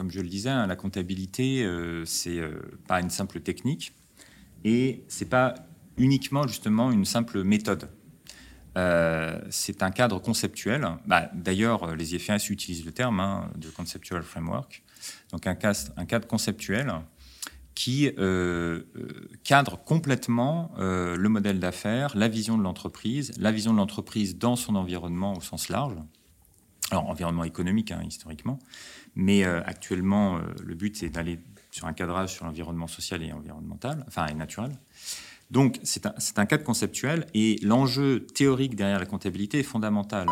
comme je le disais, hein, la comptabilité, c'est pas une simple technique et c'est pas uniquement justement une simple méthode. c'est un cadre conceptuel. Bah, d'ailleurs, les IFRS utilisent le terme hein, de conceptual framework. Donc un un cadre conceptuel qui euh, euh, cadre complètement euh, le modèle d'affaires, la vision de l'entreprise, la vision de l'entreprise dans son environnement au sens large. Alors, environnement économique, hein, historiquement, mais actuellement, le but, c'est d'aller sur un cadrage sur l'environnement social et environnemental, enfin, et naturel. Donc, c'est un, un cadre conceptuel, et l'enjeu théorique derrière la comptabilité est fondamental.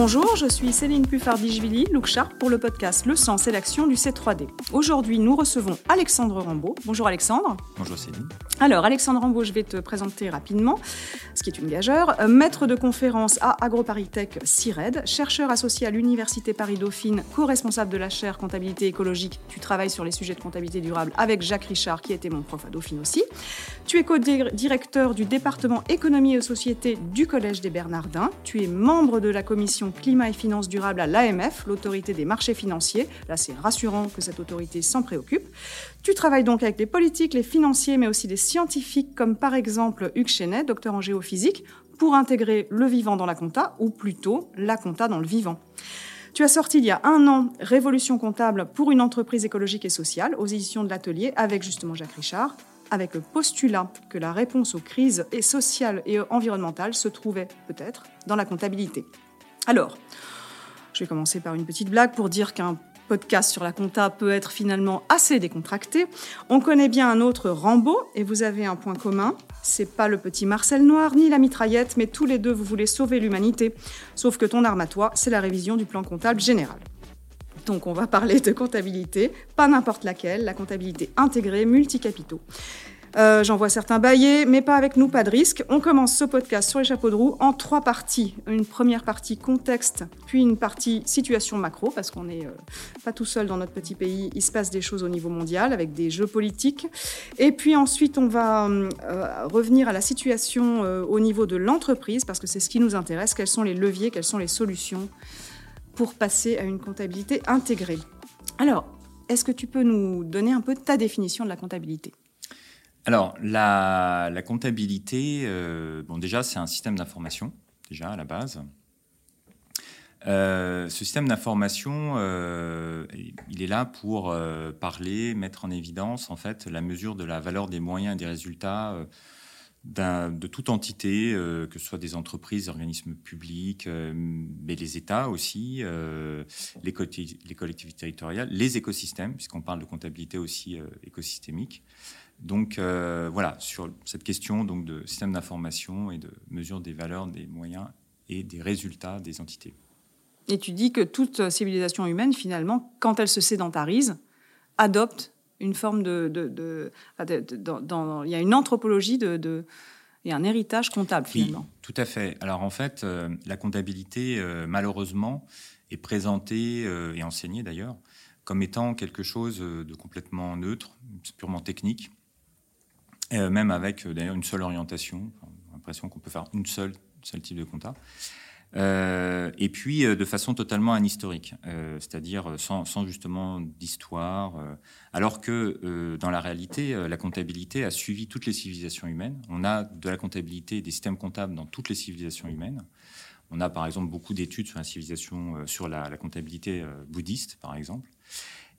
Bonjour, je suis Céline Puffardichvili, Look Sharp pour le podcast Le sens et l'action du C3D. Aujourd'hui, nous recevons Alexandre Rambaud. Bonjour Alexandre. Bonjour Céline. Alors, Alexandre Rambaud, je vais te présenter rapidement, ce qui est une gageure. Euh, maître de conférence à AgroParisTech CIRED, chercheur associé à l'Université Paris-Dauphine, co-responsable de la chaire comptabilité écologique. Tu travailles sur les sujets de comptabilité durable avec Jacques Richard, qui était mon prof à Dauphine aussi. Tu es co-directeur du département économie et société du Collège des Bernardins. Tu es membre de la commission climat et finances durables à l'AMF, l'autorité des marchés financiers. Là, c'est rassurant que cette autorité s'en préoccupe. Tu travailles donc avec les politiques, les financiers, mais aussi des scientifiques, comme par exemple Hugues Chenet, docteur en géophysique, pour intégrer le vivant dans la compta, ou plutôt la compta dans le vivant. Tu as sorti il y a un an Révolution comptable pour une entreprise écologique et sociale aux éditions de l'Atelier avec justement Jacques Richard, avec le postulat que la réponse aux crises sociales et environnementales se trouvait peut-être dans la comptabilité. Alors, je vais commencer par une petite blague pour dire qu'un podcast sur la compta peut être finalement assez décontracté. On connaît bien un autre Rambo et vous avez un point commun. C'est pas le petit Marcel Noir ni la mitraillette, mais tous les deux vous voulez sauver l'humanité. Sauf que ton arme à toi, c'est la révision du plan comptable général. Donc on va parler de comptabilité, pas n'importe laquelle, la comptabilité intégrée multicapitaux. Euh, j'en vois certains bailler, mais pas avec nous, pas de risque. On commence ce podcast sur les chapeaux de roue en trois parties. Une première partie contexte, puis une partie situation macro, parce qu'on n'est euh, pas tout seul dans notre petit pays. Il se passe des choses au niveau mondial avec des jeux politiques. Et puis ensuite, on va euh, revenir à la situation au niveau de l'entreprise, parce que c'est ce qui nous intéresse. Quels sont les leviers, quelles sont les solutions pour passer à une comptabilité intégrée? Alors, est-ce que tu peux nous donner un peu ta définition de la comptabilité? Alors, la, comptabilité, euh, bon, déjà, c'est un système d'information, déjà, à la base. Euh, ce système d'information, euh, il est là pour parler, mettre en évidence, en fait, la mesure de la valeur des moyens et des résultats de toute entité, que ce soit des entreprises, des organismes publics, mais les États aussi, les, les, collectivités territoriales, les écosystèmes, puisqu'on parle de comptabilité aussi écosystémique. Donc euh, voilà, sur cette question donc, de système d'information et de mesure des valeurs, des moyens et des résultats des entités. Et tu dis que toute civilisation humaine, finalement, quand elle se sédentarise, adopte une forme de... il y a une anthropologie de, et un héritage comptable, finalement. Oui, tout à fait. Alors en fait, euh, la comptabilité, euh, malheureusement, est présentée, et enseignée d'ailleurs, comme étant quelque chose de complètement neutre, purement technique, euh, même avec euh, d'ailleurs une seule orientation. l'impression qu'on peut faire une seule, seul type de compta. Euh, et puis de façon totalement anhistorique, c'est-à-dire sans, justement d'histoire, alors que dans la réalité, la comptabilité a suivi toutes les civilisations humaines. On a de la comptabilité des systèmes comptables dans toutes les civilisations humaines. On a par exemple beaucoup d'études sur la civilisation, sur la comptabilité bouddhiste, par exemple.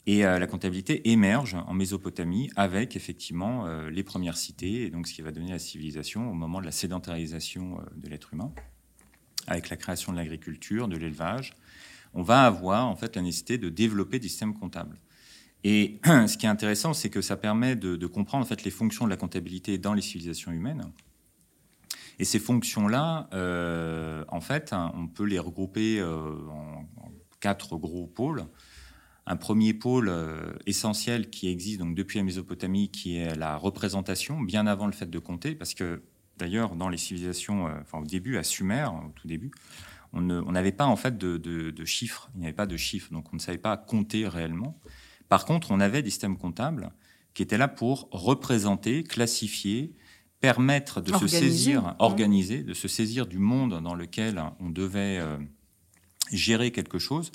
Et euh, la comptabilité émerge en Mésopotamie avec effectivement euh, les premières cités, et donc ce qui va donner la civilisation au moment de la sédentarisation euh, de l'être humain, avec la création de l'agriculture, de l'élevage. On va avoir en fait la nécessité de développer des systèmes comptables. Et ce qui est intéressant, c'est que ça permet de, comprendre en fait les fonctions de la comptabilité dans les civilisations humaines. Et ces fonctions-là, en fait, hein, on peut les regrouper en, quatre gros pôles un premier pôle euh, essentiel qui existe donc depuis la Mésopotamie, qui est la représentation, bien avant le fait de compter, parce que d'ailleurs dans les civilisations, euh, enfin au début à Sumer, au tout début, on n'avait pas en fait de, chiffres, il n'y avait pas de chiffres, donc on ne savait pas compter réellement. Par contre, on avait des systèmes comptables qui étaient là pour représenter, classifier permettre de se saisir, organiser, de se saisir du monde dans lequel on devait gérer quelque chose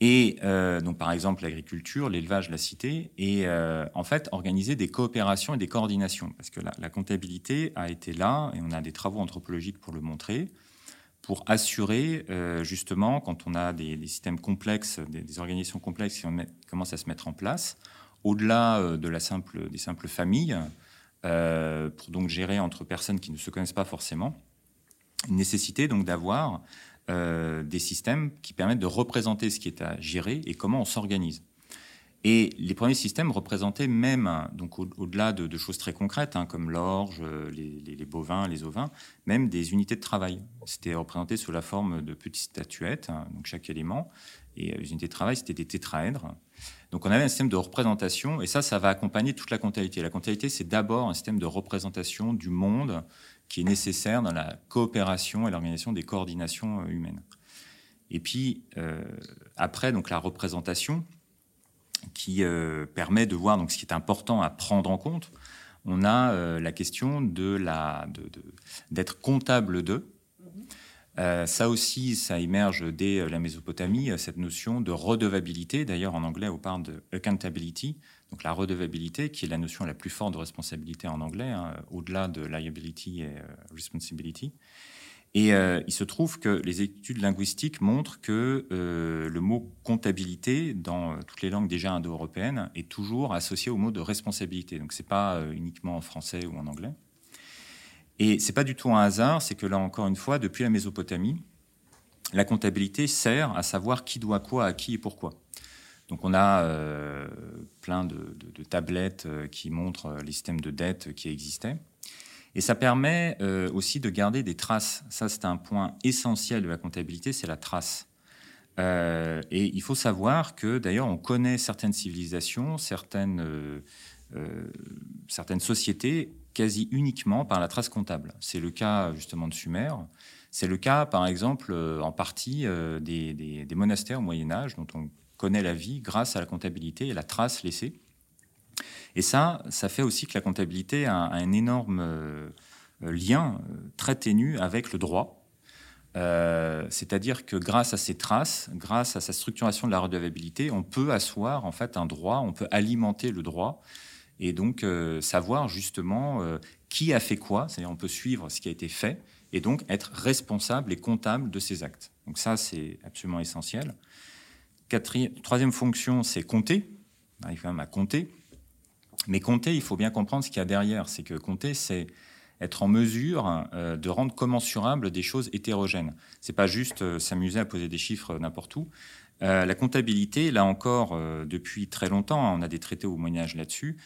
et euh, donc, par exemple, l'agriculture, l'élevage, la cité, et euh, en fait, organiser des coopérations et des coordinations. Parce que la, comptabilité a été là, et on a des travaux anthropologiques pour le montrer, pour assurer, euh, justement, quand on a des, systèmes complexes, des, organisations complexes qui commencent à se mettre en place, au-delà de la simple, des simples familles, pour donc gérer entre personnes qui ne se connaissent pas forcément, une nécessité donc d'avoir euh, des systèmes qui permettent de représenter ce qui est à gérer et comment on s'organise. Et les premiers systèmes représentaient même, donc au-delà de, choses très concrètes, hein, comme l'orge, les, bovins, les ovins, même des unités de travail. C'était représenté sous la forme de petites statuettes, hein, donc chaque élément. Et euh, les unités de travail, c'était des tétraèdres. Donc on avait un système de représentation, et ça, ça va accompagner toute la comptabilité. La comptabilité, c'est d'abord un système de représentation du monde qui est nécessaire dans la coopération et l'organisation des coordinations euh, humaines. Et puis, euh, après, donc, la représentation, qui euh, permet de voir donc, ce qui est important à prendre en compte, on a la question de la, d'être comptable de. ça aussi, ça émerge dès la Mésopotamie, cette notion de redevabilité. D'ailleurs, en anglais, on parle de accountability, donc la redevabilité, qui est la notion la plus forte de responsabilité en anglais, hein, au-delà de liability et euh, responsibility. Et euh, il se trouve que les études linguistiques montrent que euh, le mot comptabilité, dans toutes les langues déjà indo-européennes, est toujours associé au mot de responsabilité. Donc ce n'est pas uniquement en français ou en anglais. Et ce n'est pas du tout un hasard, c'est que là encore une fois, depuis la Mésopotamie, la comptabilité sert à savoir qui doit quoi à qui et pourquoi. Donc on a euh, plein de, tablettes euh, qui montrent euh, les systèmes de dette qui existaient. Et ça permet aussi de garder des traces. Ça, c'est un point essentiel de la comptabilité, c'est la trace. et il faut savoir que, d'ailleurs, on connaît certaines civilisations, certaines, certaines sociétés quasi uniquement par la trace comptable. C'est le cas justement de Sumer. C'est le cas, par exemple, en partie des, des monastères au Moyen Âge, dont on connaît la vie grâce à la comptabilité et la trace laissée. Et ça, ça fait aussi que la comptabilité a, un énorme euh, lien euh, très ténu avec le droit. Euh, c'est-à-dire que grâce à ces traces, grâce à sa structuration de la redevabilité, on peut asseoir en fait un droit, on peut alimenter le droit et donc savoir justement qui a fait quoi, c'est-à-dire on peut suivre ce qui a été fait et donc être responsable et comptable de ces actes. Donc ça, c'est absolument essentiel troisième fonction, c'est compter. On arrive quand même à compter. Mais compter, il faut bien comprendre ce qu'il y a derrière. C'est que compter, c'est être en mesure euh, de rendre commensurables des choses hétérogènes. C'est pas juste euh, s'amuser à poser des chiffres n'importe où. Euh, la comptabilité, là encore, depuis très longtemps, on a des traités au Moyen Âge là-dessus,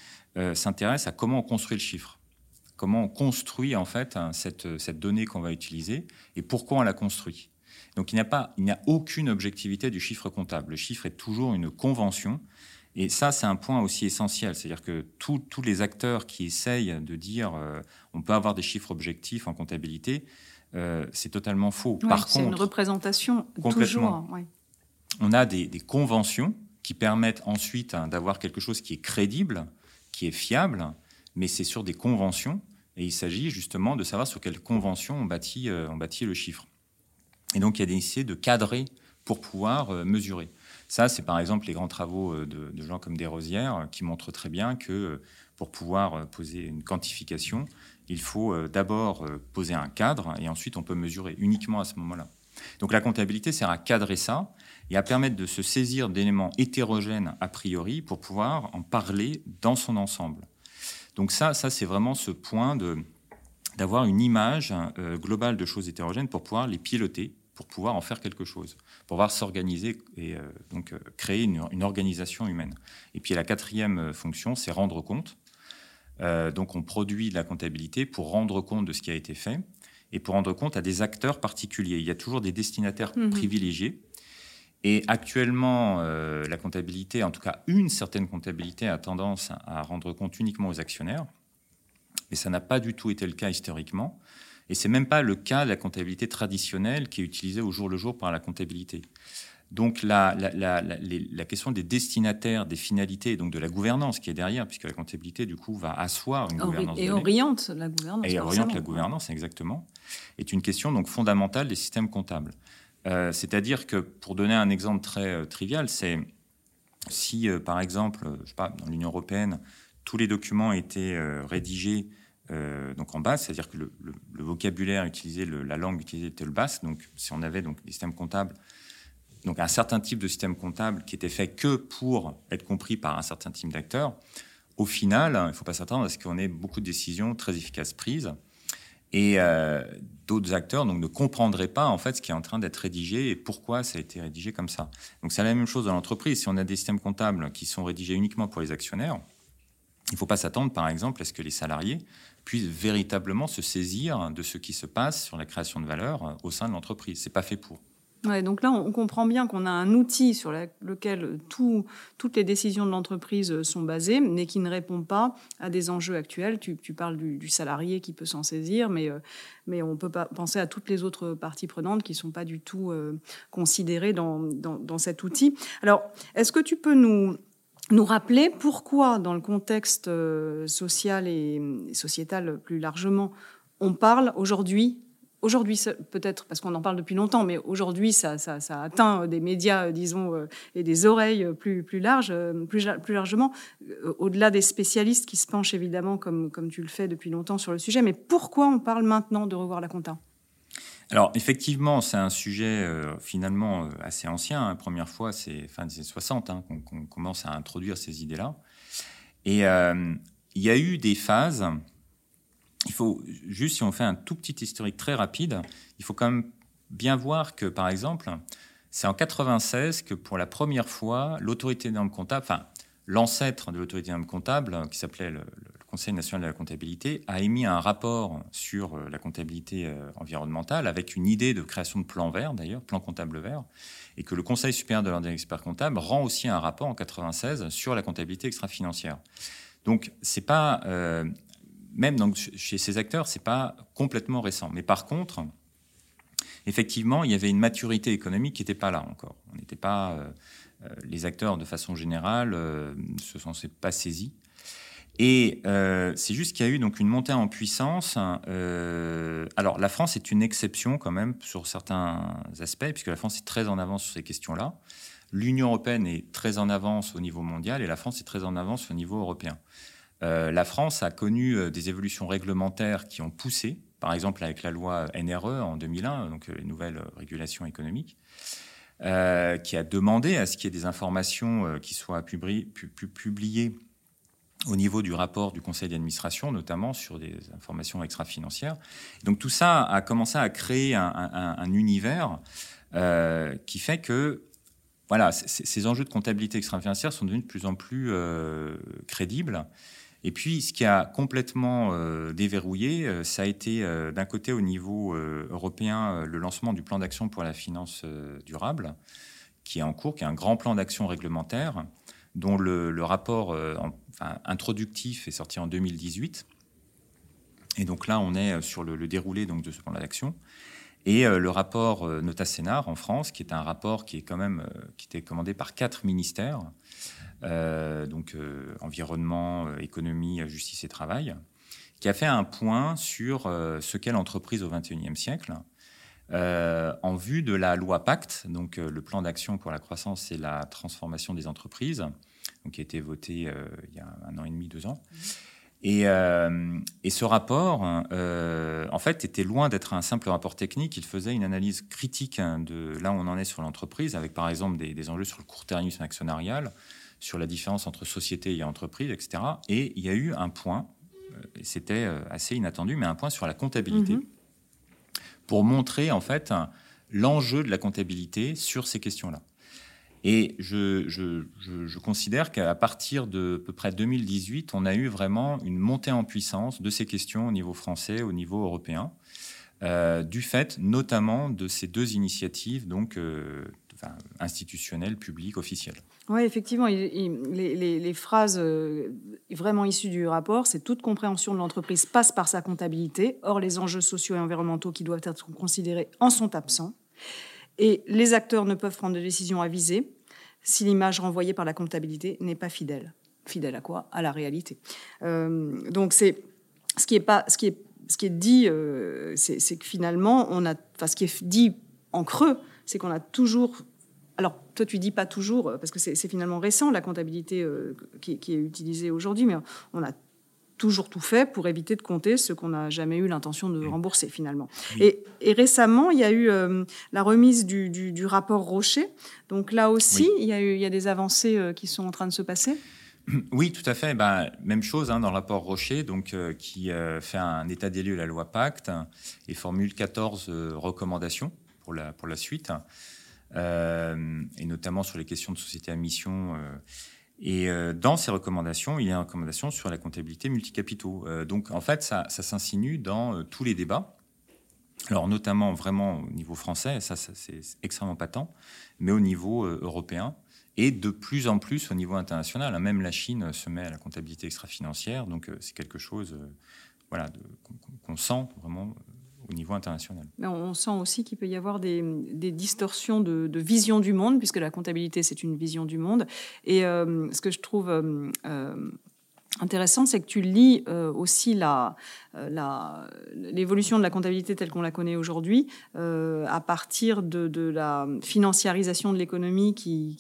s'intéresse à comment on construit le chiffre, comment on construit en fait cette, cette donnée qu'on va utiliser et pourquoi on la construit. Donc il n'y a, pas, il n'y a aucune objectivité du chiffre comptable. Le chiffre est toujours une convention. Et ça, c'est un point aussi essentiel. C'est-à-dire que tous les acteurs qui essayent de dire euh, on peut avoir des chiffres objectifs en comptabilité, euh, c'est totalement faux. Par contre, c'est une représentation toujours. On a des, conventions qui permettent ensuite hein, d'avoir quelque chose qui est crédible, qui est fiable, mais c'est sur des conventions. Et il s'agit justement de savoir sur quelles conventions on bâtit, euh, on bâtit le chiffre. Et donc, il y a des essais de cadrer pour pouvoir euh, mesurer. Ça, c'est par exemple les grands travaux euh, de, gens comme Desrosières euh, qui montrent très bien que pour pouvoir poser une quantification, il faut d'abord poser un cadre et ensuite on peut mesurer uniquement à ce moment-là. Donc la comptabilité sert à cadrer ça et à permettre de se saisir d'éléments hétérogènes a priori pour pouvoir en parler dans son ensemble. Donc ça, ça c'est vraiment ce point d'avoir une image globale de choses hétérogènes pour pouvoir les piloter pour pouvoir en faire quelque chose, pour pouvoir s'organiser et euh, donc euh, créer une, organisation humaine. Et puis la quatrième euh, fonction, c'est rendre compte. donc on produit de la comptabilité pour rendre compte de ce qui a été fait et pour rendre compte à des acteurs particuliers. Il y a toujours des destinataires mhm. privilégiés. Et actuellement, la comptabilité, en tout cas une certaine comptabilité, a tendance à rendre compte uniquement aux actionnaires. Mais ça n'a pas du tout été le cas historiquement. Et c'est même pas le cas de la comptabilité traditionnelle qui est utilisée au jour le jour par la comptabilité. Donc la, la, question des destinataires, des finalités, donc de la gouvernance qui est derrière, puisque la comptabilité, du coup, va asseoir une gouvernance. Et oriente la gouvernance. Et oriente la gouvernance, exactement, est une question donc fondamentale des systèmes comptables. Euh, c'est-à-dire que, pour donner un exemple très euh, trivial, c'est si, euh, par exemple, je sais pas, dans l'Union européenne, tous les documents étaient rédigés donc en basse, c'est-à-dire que le, vocabulaire utilisé, la langue utilisée était le basse. Donc, si on avait donc des systèmes comptables donc un certain type de système comptable qui était fait que pour être compris par un certain type d'acteurs, au final, il ne faut pas s'attendre à ce qu'on ait beaucoup de décisions très efficaces prises. Et euh, d'autres acteurs donc, ne comprendraient pas en fait ce qui est en train d'être rédigé et pourquoi ça a été rédigé comme ça. Donc c'est la même chose dans l'entreprise. Si on a des systèmes comptables qui sont rédigés uniquement pour les actionnaires, il ne faut pas s'attendre, par exemple, à ce que les salariés puissent véritablement se saisir de ce qui se passe sur la création de valeur au sein de l'entreprise. C'est pas fait pour donc là, on comprend bien qu'on a un outil sur lequel toutes les décisions de l'entreprise sont basées, mais qui ne répond pas à des enjeux actuels. Tu, parles du, salarié qui peut s'en saisir, mais, euh, mais on peut pas penser à toutes les autres parties prenantes qui ne sont pas du tout euh, considérées dans, dans, cet outil. Alors, est-ce que tu peux nous, nous rappeler pourquoi, dans le contexte euh, social et sociétal plus largement, on parle aujourd'hui Aujourd'hui, peut-être parce qu'on en parle depuis longtemps, mais aujourd'hui, ça, atteint des médias, euh, disons, euh, et des oreilles plus, plus larges, euh, plus, plus largement, au-delà des spécialistes qui se penchent évidemment, comme, comme tu le fais depuis longtemps sur le sujet. Mais pourquoi on parle maintenant de revoir la compta? Alors effectivement, c'est un sujet finalement assez ancien. Hein. Première fois, c'est fin des années 60 hein, qu'on commence à introduire ces idées-là. Et il y a eu des phases il faut juste, si on fait un tout petit historique très rapide, il faut quand même bien voir que, par exemple, c'est en 96 que pour la première fois, l'autorité des normes comptables, enfin l'ancêtre de l'autorité des normes comptables, qui s'appelait le, Conseil national de la comptabilité, a émis un rapport sur euh, la comptabilité euh, environnementale avec une idée de création de plan vert, d'ailleurs, plan comptable vert, et que le Conseil supérieur de l'ordre des experts comptables rend aussi un rapport en 96 sur la comptabilité extra-financière. Donc, c'est pas euh, même chez ces acteurs, c'est pas complètement récent. Mais par contre, effectivement, il y avait une maturité économique qui n'était pas là encore. On n'était pas, les acteurs de façon générale euh, se sont pas saisis. Et c'est juste qu'il y a eu donc une montée en puissance. alors la France est une exception quand même sur certains aspects, puisque la France est très en avance sur ces questions-là. L'Union européenne est très en avance au niveau mondial et la France est très en avance au niveau européen. Euh, la France a connu euh, des évolutions réglementaires qui ont poussé, par exemple avec la loi NRE en 2001, donc euh, les nouvelles régulations économiques, qui a demandé à ce qu'il y ait des informations qui soient publiées au niveau du rapport du conseil d'administration, notamment sur des informations extra-financières. Donc tout ça a commencé à créer un, univers qui fait que voilà, ces enjeux de comptabilité extra-financière sont devenus de plus en plus crédibles et puis, ce qui a complètement euh, déverrouillé, euh, ça a été euh, d'un côté au niveau européen le lancement du plan d'action pour la finance durable, qui est en cours, qui est un grand plan d'action réglementaire, dont le, rapport introductif est sorti en 2018. Et donc là, on est sur le, déroulé donc, de ce plan d'action. Et le rapport Nota Sénar en France, qui est un rapport qui est quand même qui était commandé par quatre ministères, euh, donc euh, environnement, euh, économie, justice et travail, qui a fait un point sur ce qu'est l'entreprise au XXIe siècle. En vue de la loi Pacte, donc le plan d'action pour la croissance et la transformation des entreprises, donc, qui a été voté il y a un an et demi, deux ans. Et, et, ce rapport, en fait, était loin d'être un simple rapport technique. Il faisait une analyse critique de là où on en est sur l'entreprise, avec par exemple des, des enjeux sur le court-termisme actionnarial, sur la différence entre société et entreprise, etc. Et il y a eu un point, euh, c'était euh, assez inattendu, mais un point sur la comptabilité, mhm. Pour montrer en fait l'enjeu de la comptabilité sur ces questions-là. Et je, je, considère qu'à partir de peu près 2018, on a eu vraiment une montée en puissance de ces questions au niveau français, au niveau européen, euh, du fait notamment de ces deux initiatives donc institutionnelles, publiques, officielles. Oui, effectivement, les, phrases euh, vraiment issues du rapport, c'est toute compréhension de l'entreprise passe par sa comptabilité. Or, les enjeux sociaux et environnementaux qui doivent être considérés en sont absents. Et les acteurs ne peuvent prendre de décisions avisées si l'image renvoyée par la comptabilité n'est pas fidèle. Fidèle à quoi? À la réalité. Euh, donc c'est ce qui est pas, ce qui est, ce qui est dit, euh, c'est que finalement on a, enfin ce qui est dit en creux, c'est qu'on a toujours alors, toi, tu dis pas toujours, parce que c'est finalement récent, la comptabilité qui, qui, est utilisée aujourd'hui, mais on a toujours tout fait pour éviter de compter ce qu'on n'a jamais eu l'intention de rembourser finalement. Et, récemment, il y a eu euh, la remise du, rapport Rocher. Donc là aussi, il, y a eu, il y a des avancées euh, qui sont en train de se passer. Oui, tout à fait. Ben, même chose hein, dans le rapport Rocher, donc, euh, qui fait un état des lieux de la loi Pacte et formule 14 recommandations pour la, pour la suite, et notamment sur les questions de société à mission et euh, dans ces recommandations, il y a une recommandation sur la comptabilité multicapitaux. Euh, donc en fait, ça, s'insinue dans euh, tous les débats. Alors notamment vraiment au niveau français, ça, c'est extrêmement patent, mais au niveau européen et de plus en plus au niveau international. Même la Chine se met à la comptabilité extra-financière, donc c'est quelque chose voilà, qu'on sent vraiment au niveau international. on sent aussi qu'il peut y avoir des, distorsions de, vision du monde, puisque la comptabilité, c'est une vision du monde. Et euh, ce que je trouve euh, euh, intéressant, c'est que tu lis aussi l'évolution de la comptabilité telle qu'on la connaît aujourd'hui, à partir de, la financiarisation de l'économie qui,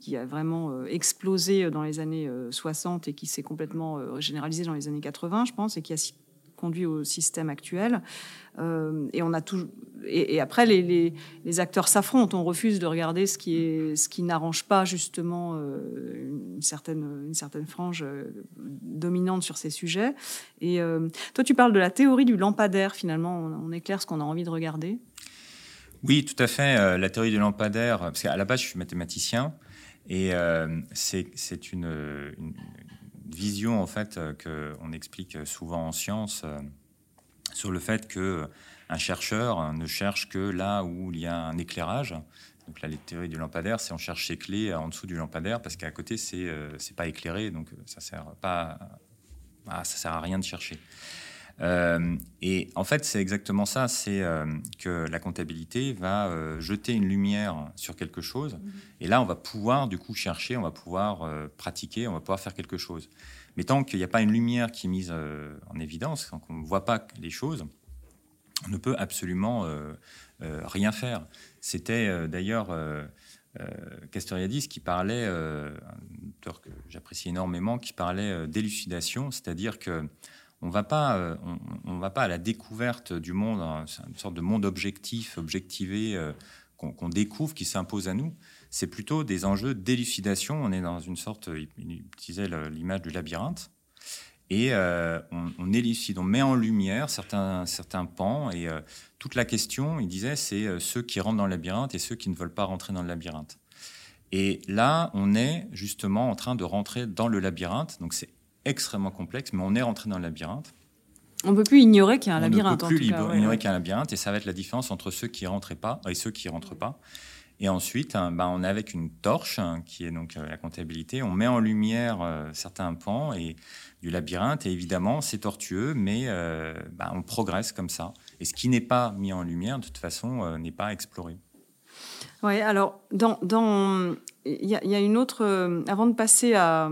qui, a vraiment explosé dans les années 60 et qui s'est complètement généralisée dans les années 80, je pense, et qui a conduit au système actuel. Euh, et on a tout. Et, après, les, acteurs s'affrontent. On refuse de regarder ce qui est ce qui n'arrange pas justement euh, une certaine une certaine frange euh, dominante sur ces sujets. Et toi, tu parles de la théorie du lampadaire. Finalement, on, éclaire ce qu'on a envie de regarder. Oui, tout à fait. la théorie du lampadaire. Parce qu'à la base, je suis mathématicien. Et c'est une, une, vision en fait qu'on explique souvent en science sur le fait que un chercheur ne cherche que là où il y a un éclairage. Donc là, les théories du lampadaire, c'est on cherche ses clés en dessous du lampadaire parce qu'à côté, c'est euh, c'est pas éclairé, donc euh, ça sert pas, ça sert à rien de chercher. Euh, et en fait, c'est exactement ça, c'est que la comptabilité va jeter une lumière sur quelque chose, mmh. et là, on va pouvoir du coup chercher, on va pouvoir pratiquer, on va pouvoir faire quelque chose. Mais tant qu'il n'y a pas une lumière qui est mise euh, en évidence, tant qu'on ne voit pas les choses, on ne peut absolument euh, euh, rien faire. C'était d'ailleurs Castoriadis qui parlait, un auteur que j'apprécie énormément, qui parlait d'élucidation, c'est-à-dire que on va pas, on, va pas à la découverte du monde, hein, une sorte de monde objectif, objectivé, qu'on découvre, qui s'impose à nous c'est plutôt des enjeux d'élucidation. On est dans une sorte, il utilisait l'image du labyrinthe, et euh, on, élucide, on met en lumière certains, certains pans, et euh, toute la question, il disait, c'est euh, ceux qui rentrent dans le labyrinthe et ceux qui ne veulent pas rentrer dans le labyrinthe. Et là, on est justement en train de rentrer dans le labyrinthe, donc c'est extrêmement complexe, mais on est rentré dans le labyrinthe. On ne peut plus ignorer qu'il y a un labyrinthe. On ne peut plus ignorer qu'il y a un labyrinthe, et ça va être la différence entre ceux qui rentrent pas et ceux qui rentrent pas. Et ensuite, hein, bah, on est avec une torche, hein, qui est donc euh, la comptabilité, on met en lumière euh, certains pans et du labyrinthe, et évidemment, c'est tortueux, mais euh, bah, on progresse comme ça. Et ce qui n'est pas mis en lumière, de toute façon, n'est pas exploré. Oui, alors, dans, il y, a une autre. avant de passer à,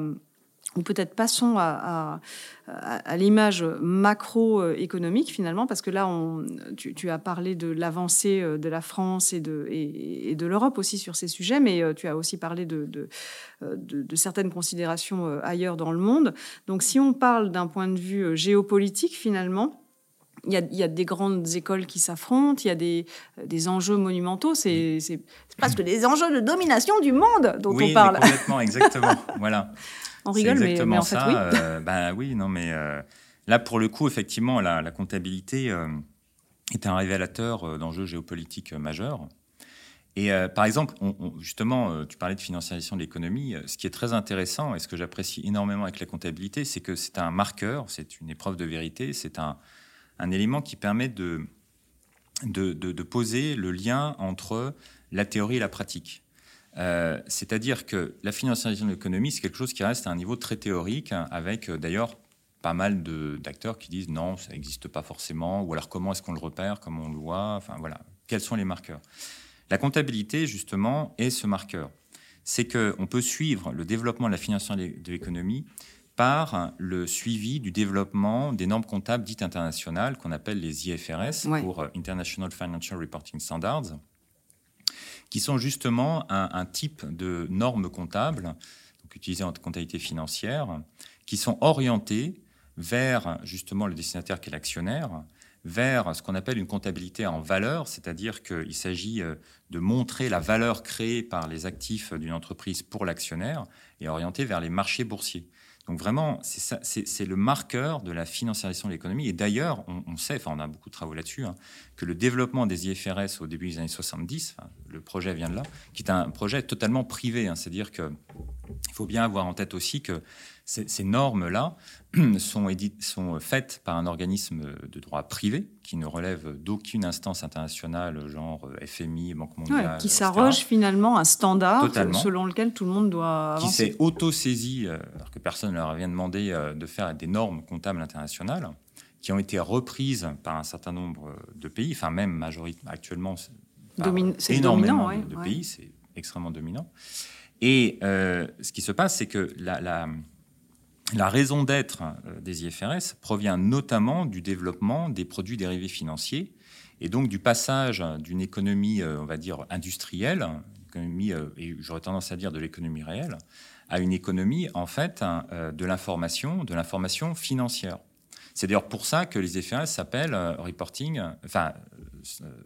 ou peut-être passons à, à, l'image macroéconomique finalement, parce que là, on, tu, as parlé de l'avancée euh, de la France et de, et, de l'Europe aussi sur ces sujets, mais euh, tu as aussi parlé de, euh, de, de, certaines considérations ailleurs dans le monde. Donc si on parle d'un point de vue géopolitique finalement, il y, a, il y, a, des grandes écoles qui s'affrontent, il y a des, des enjeux monumentaux, c'est presque des enjeux de domination du monde dont on parle. Oui, complètement, exactement. voilà. On rigole, mais, mais, en fait, oui. Euh, bah oui, non, mais euh, là, pour le coup, effectivement, la, comptabilité euh, est un révélateur d'enjeux géopolitiques majeurs. Et par exemple, justement, tu parlais de financiarisation de l'économie. Ce qui est très intéressant et ce que j'apprécie énormément avec la comptabilité, c'est que c'est un marqueur, c'est une épreuve de vérité, c'est un, un, élément qui permet de, de, de, poser le lien entre la théorie et la pratique. Euh, c'est-à-dire que la financiarisation de l'économie, c'est quelque chose qui reste à un niveau très théorique, hein, avec euh, d'ailleurs pas mal d'acteurs qui disent non, ça n'existe pas forcément, ou alors comment est-ce qu'on le repère, comment on le voit, enfin voilà, quels sont les marqueurs? La comptabilité, justement, est ce marqueur. C'est qu'on peut suivre le développement de la financière de l'économie par le suivi du développement des normes comptables dites internationales qu'on appelle les IFRS pour International Financial Reporting Standards, qui sont justement un, type de normes comptables utilisées en comptabilité financière, qui sont orientées vers justement le destinataire qui est l'actionnaire, vers ce qu'on appelle une comptabilité en valeur, c'est-à-dire qu'il s'agit euh, de montrer la valeur créée par les actifs d'une entreprise pour l'actionnaire et orientée vers les marchés boursiers. Donc vraiment, c'est le marqueur de la financiarisation de l'économie. Et d'ailleurs, on, sait, enfin on a beaucoup de travaux là-dessus, hein, que le développement des IFRS au début des années 70, le projet vient de là, qui est un projet totalement privé. Hein. C'est-à-dire qu'il faut bien avoir en tête aussi que ces, normes-là sont, sont, faites par un organisme de droit privé qui ne relève d'aucune instance internationale, genre FMI, Banque mondiale. qui s'arroge finalement un standard selon lequel tout le monde doit avancer. Qui s'est auto-saisi, euh, alors que personne ne leur avait demandé euh, de faire des normes comptables internationales, qui ont été reprises par un certain nombre de pays, enfin même majorité actuellement, c'est énormément dominant, de pays, c'est extrêmement dominant. Et euh, ce qui se passe, c'est que la, la la raison d'être euh, des IFRS provient notamment du développement des produits dérivés financiers et donc du passage d'une économie, euh, on va dire, industrielle, économie, euh, et j'aurais tendance à dire de l'économie réelle, à une économie, en fait, de l'information, de l'information financière. C'est d'ailleurs pour ça que les IFRS s'appellent reporting, enfin,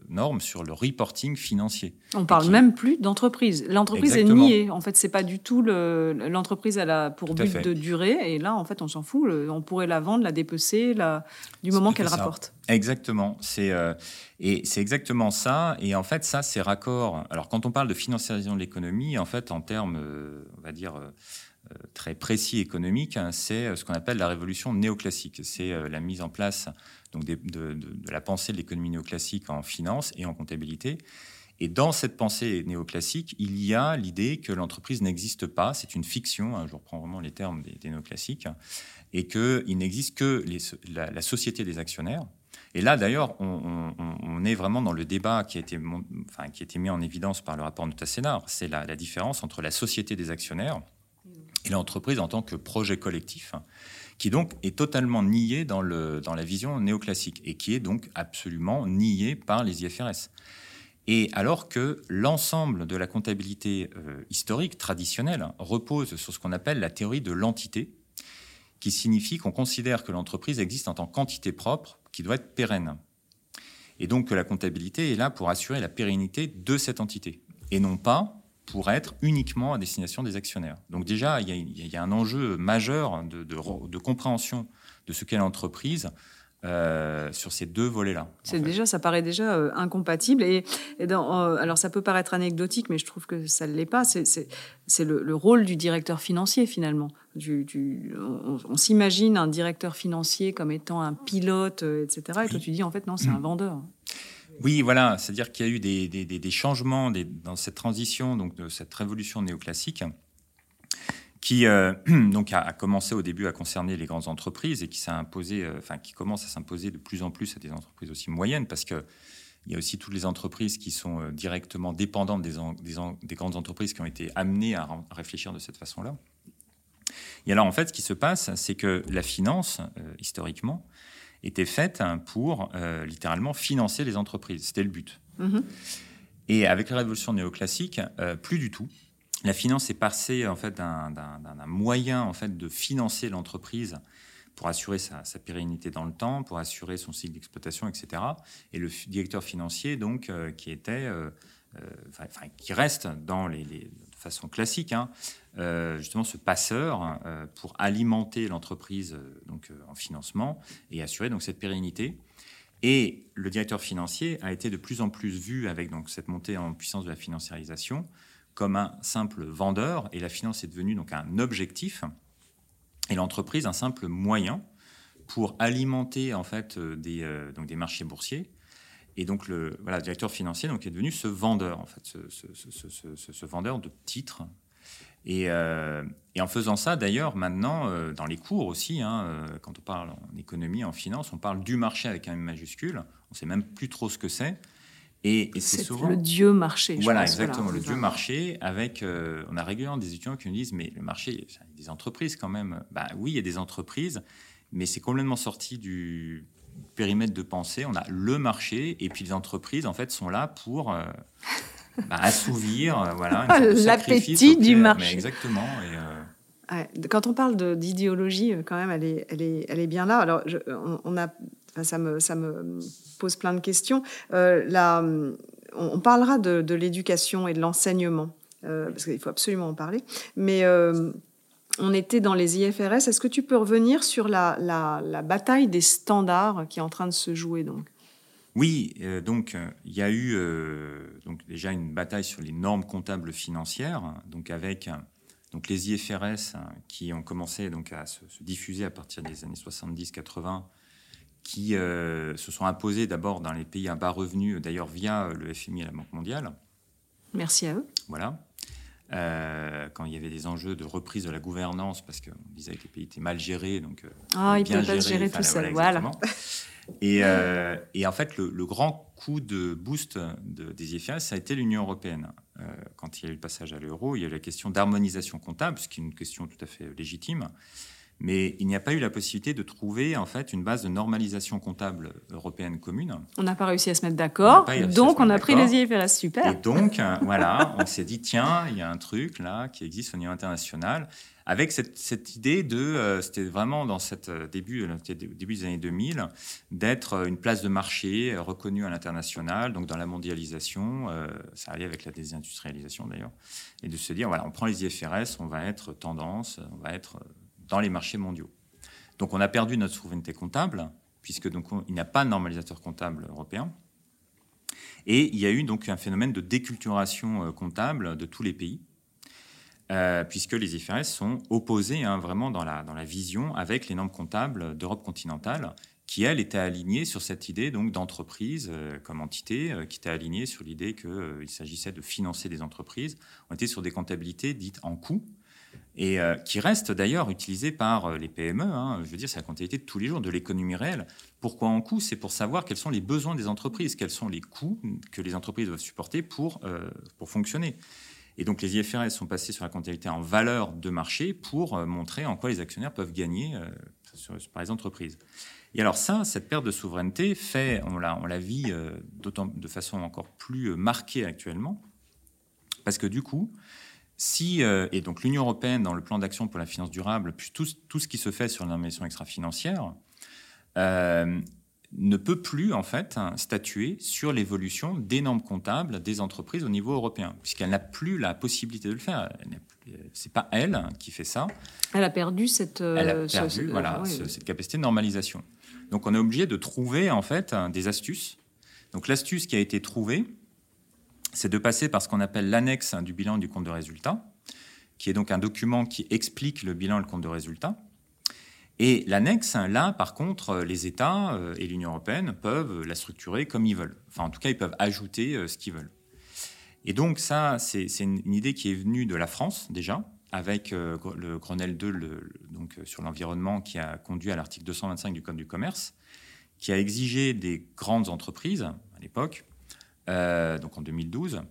normes sur le reporting financier. On parle même plus d'entreprise. L'entreprise est niée. En fait, c'est pas du tout l'entreprise. Elle a pour but de durer. Et là, en fait, on s'en fout. On pourrait la vendre, la dépecer, la, du moment qu'elle rapporte. Exactement. C'est euh, et c'est exactement ça. Et en fait, ça, c'est raccord. Alors, quand on parle de financiarisation de l'économie, en fait, en termes, euh, on va dire très précis économiques, hein, c'est ce qu'on appelle la révolution néoclassique. C'est la mise en place donc de, la pensée de l'économie néoclassique en finance et en comptabilité. Et dans cette pensée néoclassique, il y a l'idée que l'entreprise n'existe pas, c'est une fiction, hein, je reprends vraiment les termes des, néoclassiques, et qu'il n'existe que la, société des actionnaires. Et là, d'ailleurs, on, est vraiment dans le débat qui a été, enfin, qui a été mis en évidence par le rapport de Tassénard. C'est la différence entre la société des actionnaires et l'entreprise en tant que projet collectif qui donc est totalement nié dans, le, dans la vision néoclassique et qui est donc absolument nié par les IFRS. Et alors que l'ensemble de la comptabilité euh, historique, traditionnelle, repose sur ce qu'on appelle la théorie de l'entité, qui signifie qu'on considère que l'entreprise existe en tant qu'entité propre qui doit être pérenne. Et donc que la comptabilité est là pour assurer la pérennité de cette entité, et non pas pour être uniquement à destination des actionnaires. Donc déjà, il y a, un enjeu majeur de, compréhension de ce qu'est l'entreprise euh, sur ces deux volets-là. C'est déjà, ça paraît déjà euh, incompatible. Et, dans, euh, alors, ça peut paraître anecdotique, mais je trouve que ça ne l'est pas. C'est le, rôle du directeur financier finalement. Du, on, s'imagine un directeur financier comme étant un pilote, etc. Et toi, tu dis en fait non, c'est un vendeur. Oui, voilà, c'est-à-dire qu'il y a eu des, changements dans cette transition, donc de cette révolution néoclassique, qui euh, donc a, commencé au début à concerner les grandes entreprises et qui s'est euh, enfin qui commence à s'imposer de plus en plus à des entreprises aussi moyennes, parce que il y a aussi toutes les entreprises qui sont euh, directement dépendantes des, grandes entreprises qui ont été amenées à, réfléchir de cette façon-là. Et alors en fait, ce qui se passe, c'est que la finance, historiquement, était faite pour euh, littéralement financer les entreprises. C'était le but. Mhm. Et avec la révolution néoclassique, euh, plus du tout. La finance est passée en fait d'un moyen en fait de financer l'entreprise pour assurer sa, pérennité dans le temps, pour assurer son cycle d'exploitation, etc. Et le directeur financier, donc, euh, qui était, enfin, qui reste dans les, façon classique, hein, euh, justement ce passeur euh, pour alimenter l'entreprise euh, en financement et assurer donc cette pérennité. Et le directeur financier a été de plus en plus vu avec donc cette montée en puissance de la financiarisation comme un simple vendeur et la finance est devenue donc un objectif et l'entreprise un simple moyen pour alimenter en fait des, donc des marchés boursiers et donc le voilà, directeur financier donc est devenu ce vendeur en fait ce, ce, ce vendeur de titres euh, et, en faisant ça, d'ailleurs, maintenant, euh, dans les cours aussi, hein, euh, quand on parle en économie, en finance, on parle du marché avec un M majuscule. On ne sait même plus trop ce que c'est. Et, c'est souvent le dieu marché. Voilà, exactement, le dieu marché. Avec, euh, on a régulièrement des étudiants qui nous disent, mais le marché, il y a des entreprises quand même. Bah oui, il y a des entreprises, mais c'est complètement sorti du périmètre de pensée. On a le marché, et puis les entreprises, en fait, sont là pour euh, bah, assouvir, euh, voilà, l'appétit du marché. exactement. quand on parle d'idéologie, quand même, elle est, elle est, elle est bien là. Alors, on, a, ça me, ça me pose plein de questions. Euh, on, parlera de, l'éducation et de l'enseignement, euh, parce qu'il faut absolument en parler. Mais euh, on était dans les IFRS. Est-ce que tu peux revenir sur la, bataille des standards qui est en train de se jouer donc? Oui, donc il y a eu donc déjà une bataille sur les normes comptables financières, donc avec donc les IFRS qui ont commencé donc à se, se diffuser à partir des années 70-80 qui euh, se sont imposés d'abord dans les pays à bas revenus, d'ailleurs via le FMI et la Banque mondiale. Merci à eux. Voilà. Euh, quand il y avait des enjeux de reprise de la gouvernance, parce qu'on disait que les pays étaient mal gérés, donc euh, ah, ils ne peuvent pas se gérer tout seuls, voilà. Et, et, en fait, le, grand coup de boost de, des IFRS, ça a été l'Union européenne. quand il y a eu le passage à l'euro, il y a eu la question d'harmonisation comptable, ce qui est une question tout à fait légitime mais il n'y a pas eu la possibilité de trouver en fait une base de normalisation comptable européenne commune. On n'a pas réussi à se mettre d'accord, donc on a pris les IFRS, super. Et donc euh, voilà, on s'est dit tiens, il y a un truc là qui existe au niveau international avec cette, idée de, euh, c'était vraiment dans cette euh, début, début des années 2000, d'être une place de marché reconnue à l'international, donc dans la mondialisation, ça allait avec la désindustrialisation d'ailleurs, et de se dire voilà, on prend les IFRS, on va être tendance, on va être dans les marchés mondiaux. Donc on a perdu notre souveraineté comptable, puisque donc il n'y a pas de normalisateur comptable européen. Et il y a eu donc un phénomène de déculturation euh, comptable de tous les pays, euh, puisque les IFRS sont opposés hein, vraiment dans la, dans la vision avec les normes comptables d'Europe continentale, qui, elles, étaient alignées sur cette idée donc d'entreprise euh, comme entité, qui était alignée sur l'idée qu'il s'agissait de financer des entreprises. On était sur des comptabilités dites en coût, et euh, qui reste d'ailleurs utilisé par euh, les PME. Hein. je veux dire, c'est la comptabilité de tous les jours de l'économie réelle. Pourquoi en coût? C'est pour savoir quels sont les besoins des entreprises, quels sont les coûts que les entreprises doivent supporter pour, euh, pour fonctionner. Et donc les IFRS sont passés sur la comptabilité en valeur de marché pour montrer en quoi les actionnaires peuvent gagner par les entreprises. Et alors ça, cette perte de souveraineté fait, on la, on la vit de façon encore plus marquée actuellement, parce que du coup, si, euh, et donc l'Union européenne, dans le plan d'action pour la finance durable, puis tout, tout ce qui se fait sur l'investissement extra-financière, euh, ne peut plus en fait statuer sur l'évolution des normes comptables des entreprises au niveau européen, puisqu'elle n'a plus la possibilité de le faire. C'est pas elle qui fait ça. Elle a perdu cette, elle a euh, perdu, voilà, cette capacité de normalisation. Donc on est obligé de trouver en fait des astuces. Donc l'astuce qui a été trouvée, c'est de passer par ce qu'on appelle l'annexe du bilan du compte de résultat, qui est donc un document qui explique le bilan et le compte de résultat. Et l'annexe, là, par contre, les États euh, et l'Union européenne peuvent la structurer comme ils veulent. Enfin, en tout cas, ils peuvent ajouter euh, ce qu'ils veulent. Et donc, ça, c'est une idée qui est venue de la France, déjà, avec euh, le Grenelle 2 donc, sur l'environnement qui a conduit à l'article 225 du Code du commerce, qui a exigé des grandes entreprises, à l'époque, euh, donc en 2012,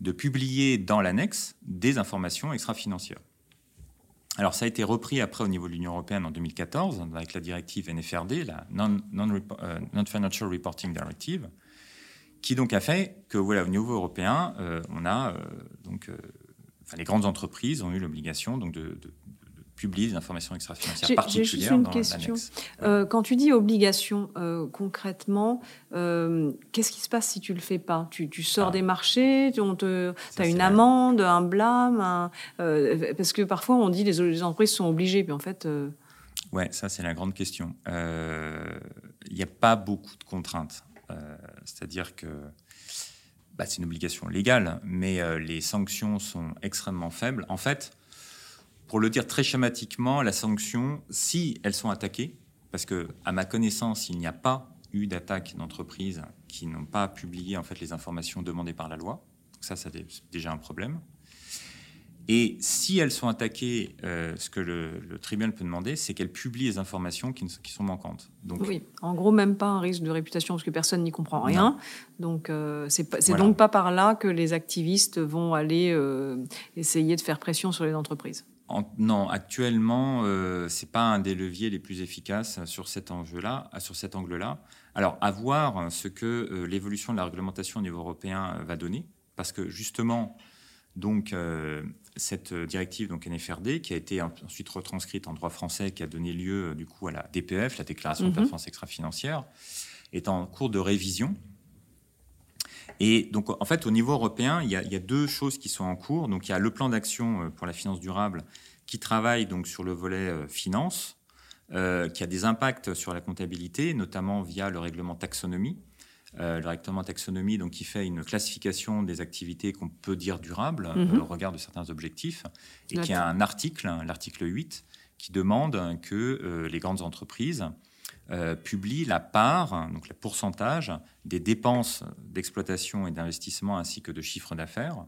de publier dans l'annexe des informations extra-financières. Alors ça a été repris après au niveau de l'Union européenne en 2014 avec la directive NFRD, la euh, Non-Financial Reporting Directive, qui donc a fait que voilà, au niveau européen, euh, on a donc, les grandes entreprises ont eu l'obligation donc de, publie des informations extra-financières particulières J'ai juste une question. Euh, quand tu dis obligation, euh, concrètement, euh, qu'est-ce qui se passe si tu le fais pas? Tu, sors ah. des marchés, tu as une amende, un blâme Parce que parfois on dit les, les entreprises sont obligées, puis en fait... Ouais, ça c'est la grande question. Il n'y a pas beaucoup de contraintes. C'est-à-dire que bah, c'est une obligation légale, mais les sanctions sont extrêmement faibles. En fait, pour le dire très schématiquement, la sanction, si elles sont attaquées, parce que à ma connaissance, il n'y a pas eu d'attaque d'entreprises qui n'ont pas publié en fait les informations demandées par la loi. ça, c'est déjà un problème. Et si elles sont attaquées, euh, ce que le, tribunal peut demander, c'est qu'elles publient les informations qui, sont manquantes. Donc, oui, en gros, même pas un risque de réputation parce que personne n'y comprend rien. Donc, euh, c'est donc pas par là que les activistes vont aller euh, essayer de faire pression sur les entreprises. Non, actuellement, euh, c'est pas un des leviers les plus efficaces sur cet enjeu-là, sur cet angle-là. Alors, à voir ce que l'évolution de la réglementation au niveau européen va donner, parce que justement, donc cette euh, directive, donc NFRD, qui a été ensuite retranscrite en droit français, qui a donné lieu euh, du coup à la DPF, la déclaration de mhm. performance extra-financière, est en cours de révision. Et donc, en fait, au niveau européen, il y, a, deux choses qui sont en cours. Donc, il y a le plan d'action euh, pour la finance durable qui travaille donc sur le volet finance, qui a des impacts sur la comptabilité, notamment via le règlement taxonomie, euh, le règlement taxonomie, donc qui fait une classification des activités qu'on peut dire durables mhm. au regard de certains objectifs, et qui a un article, l'article 8, qui demande que euh, les grandes entreprises euh, publient la part, donc le pourcentage des dépenses d'exploitation et d'investissement ainsi que de chiffre d'affaires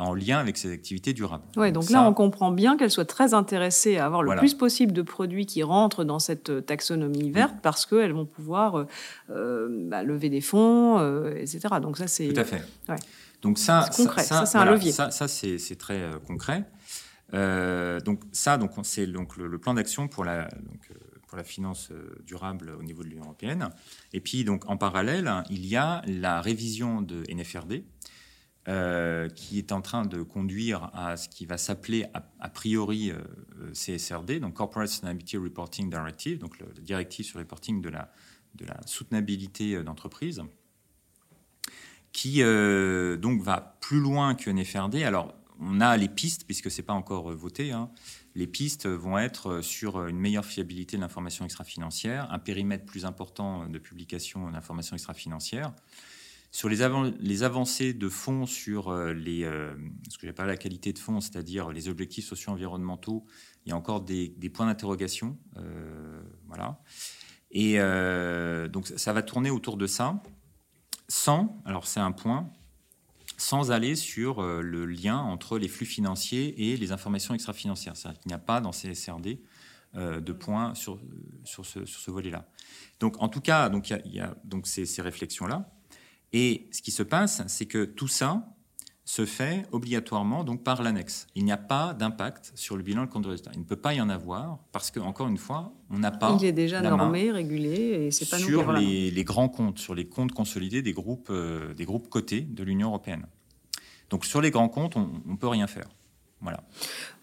en lien avec ces activités durables. Oui, donc, là, on comprend bien qu'elles soient très intéressées à avoir le plus possible de produits qui rentrent dans cette taxonomie verte parce qu'elles vont pouvoir euh, euh, bah, lever des fonds, euh, etc. Donc ça, c'est... Tout à fait. Donc ça, c'est concret. Ça, c'est un levier. Ça, ça c'est très concret. donc ça, donc c'est donc le, plan d'action pour la donc, pour la finance durable au niveau de l'Union européenne. Et puis donc en parallèle, il y a la révision de NFRD, euh, qui est en train de conduire à ce qui va s'appeler a, priori euh, euh, CSRD, donc Corporate Sustainability Reporting Directive, donc le, directive sur le reporting de la, de la soutenabilité d'entreprise, qui donc va plus loin que NFRD. Alors, on a les pistes, puisque ce n'est pas encore voté, hein. Les pistes vont être sur une meilleure fiabilité de l'information extra-financière, un périmètre plus important de publication d'informations extra-financières, sur les, avancées de fonds sur euh, euh, ce que j'appelle la qualité de fonds, c'est-à-dire les objectifs socio-environnementaux, il y a encore des, points d'interrogation. Euh, voilà. Et donc ça va tourner autour de ça, sans, alors c'est un point, sans aller sur le lien entre les flux financiers et les informations extra-financières. C'est-à-dire qu'il n'y a pas dans ces SRD de points sur, sur ce, sur ce volet-là. Donc en tout cas, il y a, donc ces, ces réflexions-là. Et ce qui se passe, c'est que tout ça se fait obligatoirement donc par l'annexe. Il n'y a pas d'impact sur le bilan de compte de résultat. Il ne peut pas y en avoir parce que encore une fois, on n'a pas. Il est déjà normé, régulé, et c'est pas sur les, les, grands comptes, sur les comptes consolidés des groupes, euh, des groupes cotés de l'Union européenne. Donc sur les grands comptes, on ne peut rien faire. Voilà.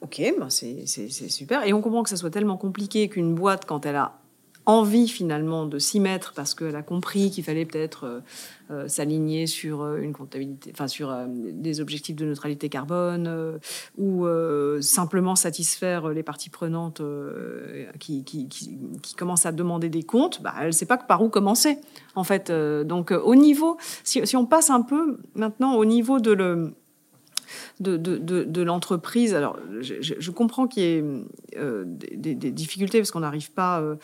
Ok, ben c'est super. Et on comprend que ça soit tellement compliqué qu'une boîte, quand elle a envie finalement de s'y mettre parce qu'elle a compris qu'il fallait peut-être euh, euh, s'aligner sur euh, une comptabilité, enfin sur des objectifs de neutralité carbone ou simplement satisfaire les parties prenantes qui, qui, qui, commencent à demander des comptes, bah, elle ne sait pas par où commencer en fait. donc au niveau, si, on passe un peu maintenant au niveau de le de, de, de, l'entreprise. Alors, je, comprends qu'il y ait des, des, difficultés parce qu'on n'arrive pas euh,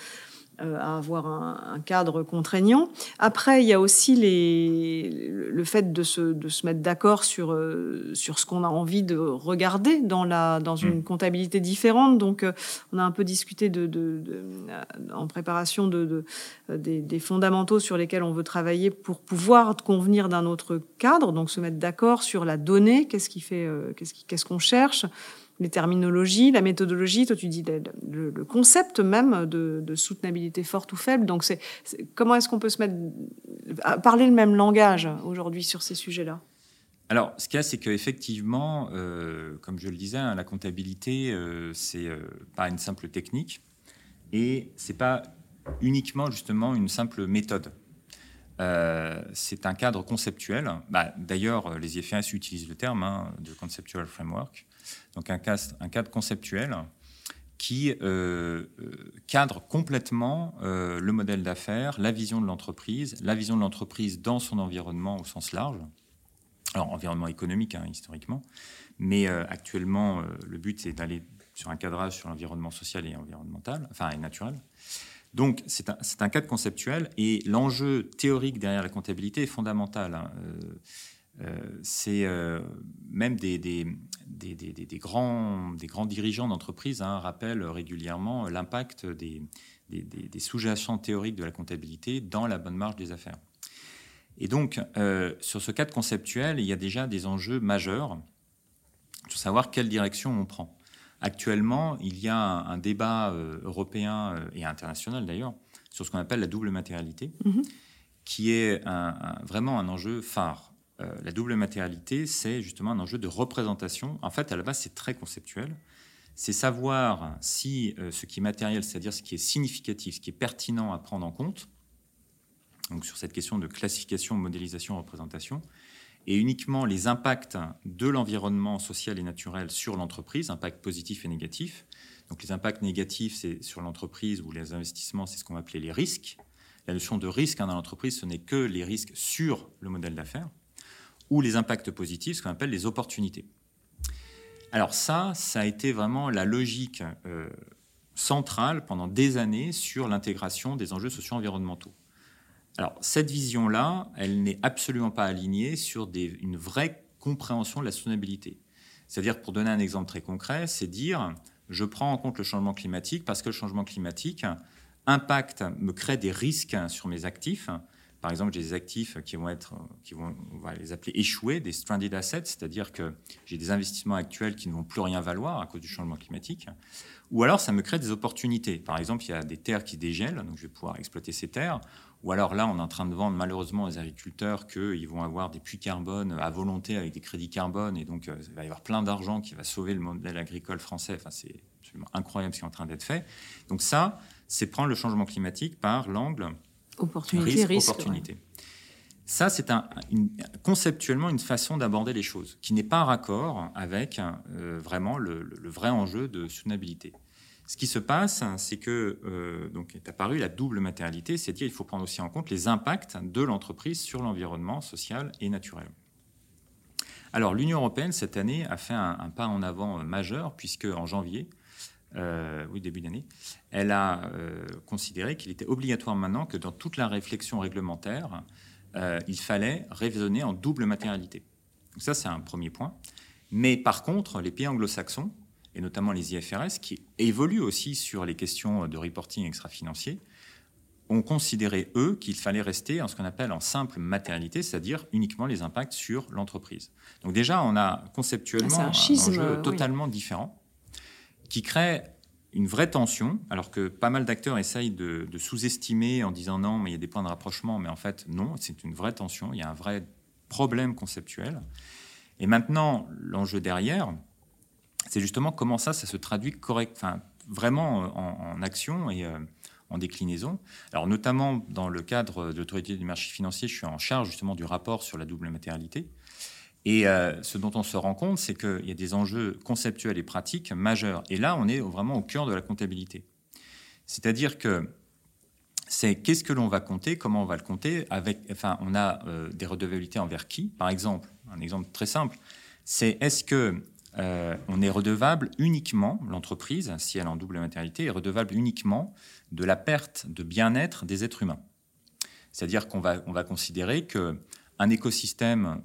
à avoir un, cadre contraignant. Après, il y a aussi les, le fait de se, de se mettre d'accord sur, euh, sur ce qu'on a envie de regarder dans, la, dans une mm. comptabilité différente. Donc, euh, on a un peu discuté de, de, en préparation de, des, des, fondamentaux sur lesquels on veut travailler pour pouvoir convenir d'un autre cadre. Donc, se mettre d'accord sur la donnée, qu'est-ce qui fait, qu'est-ce qu'on cherche les terminologies, la méthodologie, toi tu dis le, concept même de, soutenabilité forte ou faible. Donc c'est comment est-ce qu'on peut se mettre à parler le même langage aujourd'hui sur ces sujets-là? Alors, ce qu'il y a, c'est qu'effectivement, euh, comme je le disais, hein, la comptabilité, euh, c'est euh, pas une simple technique et c'est pas uniquement justement une simple méthode. c'est un cadre conceptuel. Bah, d'ailleurs, les IFRS utilisent le terme hein, de conceptual framework donc un, cadre conceptuel qui euh, euh, cadre complètement euh, le modèle d'affaires, la vision de l'entreprise, la vision de l'entreprise dans son environnement au sens large. Alors, environnement économique, hein, historiquement, mais actuellement, le but, c'est d'aller sur un cadrage sur l'environnement social et environnemental, enfin, et naturel. Donc, c'est un, cadre conceptuel, et l'enjeu théorique derrière la comptabilité est fondamental. Hein. c'est même des, des, grands, des grands dirigeants d'entreprise hein, rappellent régulièrement l'impact des, des sous-jacents théoriques de la comptabilité dans la bonne marge des affaires. Et donc, euh, sur ce cadre conceptuel, il y a déjà des enjeux majeurs sur savoir quelle direction on prend. Actuellement, il y a un, débat euh, européen euh, et international d'ailleurs sur ce qu'on appelle la double matérialité, mhm. qui est vraiment un enjeu phare. La double matérialité, c'est justement un enjeu de représentation. En fait, à la base, c'est très conceptuel. C'est savoir si ce qui est matériel, c'est-à-dire ce qui est significatif, ce qui est pertinent à prendre en compte, donc sur cette question de classification, modélisation, représentation, et uniquement les impacts de l'environnement social et naturel sur l'entreprise, impacts positifs et négatifs. Donc les impacts négatifs, c'est sur l'entreprise ou les investissements, c'est ce qu'on va appeler les risques. La notion de risque hein, dans l'entreprise, ce n'est que les risques sur le modèle d'affaires, ou les impacts positifs, ce qu'on appelle les opportunités. Alors ça, ça a été vraiment la logique euh, centrale pendant des années sur l'intégration des enjeux socio-environnementaux. Alors, cette vision-là, elle n'est absolument pas alignée sur une vraie compréhension de la soutenabilité. C'est-à-dire, pour donner un exemple très concret, c'est dire je prends en compte le changement climatique parce que le changement climatique impacte, me crée des risques sur mes actifs. Par exemple, j'ai des actifs qui vont être, qui vont, on va les appeler échoués, des stranded assets, c'est-à-dire que j'ai des investissements actuels qui ne vont plus rien valoir à cause du changement climatique. Ou alors, ça me crée des opportunités. Par exemple, il y a des terres qui dégèlent, donc je vais pouvoir exploiter ces terres. Ou alors là, on est en train de vendre malheureusement aux agriculteurs qu'ils vont avoir des puits carbone à volonté avec des crédits carbone. Et donc, euh, il va y avoir plein d'argent qui va sauver le modèle agricole français. Enfin, c'est absolument incroyable ce qui est en train d'être fait. Donc ça, c'est prendre le changement climatique par l'angle opportunité, risque, opportunité. Ça, c'est un, conceptuellement une façon d'aborder les choses qui n'est pas en raccord avec euh, vraiment le, le, vrai enjeu de soutenabilité. Ce qui se passe, c'est que euh, donc est apparue la double matérialité, c'est-à-dire qu'il faut prendre aussi en compte les impacts de l'entreprise sur l'environnement social et naturel. Alors l'Union européenne cette année a fait un, pas en avant majeur puisque en janvier, euh, oui début d'année, elle a euh, considéré qu'il était obligatoire maintenant que dans toute la réflexion réglementaire, il fallait raisonner en double matérialité. Donc ça c'est un premier point. Mais par contre, les pays anglo-saxons et notamment les IFRS, qui évoluent aussi sur les questions de reporting extra-financier, ont considéré, eux, qu'il fallait rester en ce qu'on appelle en simple matérialité, c'est-à-dire uniquement les impacts sur l'entreprise. Donc déjà, on a conceptuellement un, enjeu totalement différent qui crée une vraie tension, alors que pas mal d'acteurs essayent de, sous-estimer en disant non, mais il y a des points de rapprochement, mais en fait, non, c'est une vraie tension, il y a un vrai problème conceptuel. Et maintenant, l'enjeu derrière, c'est justement comment ça, ça se traduit correct, enfin, vraiment euh, en, action et euh, en déclinaison. Alors notamment dans le cadre de l'autorité du marché financier, je suis en charge justement du rapport sur la double matérialité. Et euh, ce dont on se rend compte, c'est qu'il y a des enjeux conceptuels et pratiques majeurs. Et là, on est vraiment au cœur de la comptabilité. C'est-à-dire que c'est qu'est-ce que l'on va compter, comment on va le compter. Enfin, on a des redevabilités envers qui? Par exemple, un exemple très simple, c'est est-ce que euh, on est redevable uniquement, l'entreprise, si elle est en double matérialité, est redevable uniquement de la perte de bien-être des êtres humains? C'est-à-dire qu'on va, on va considérer qu'un écosystème euh,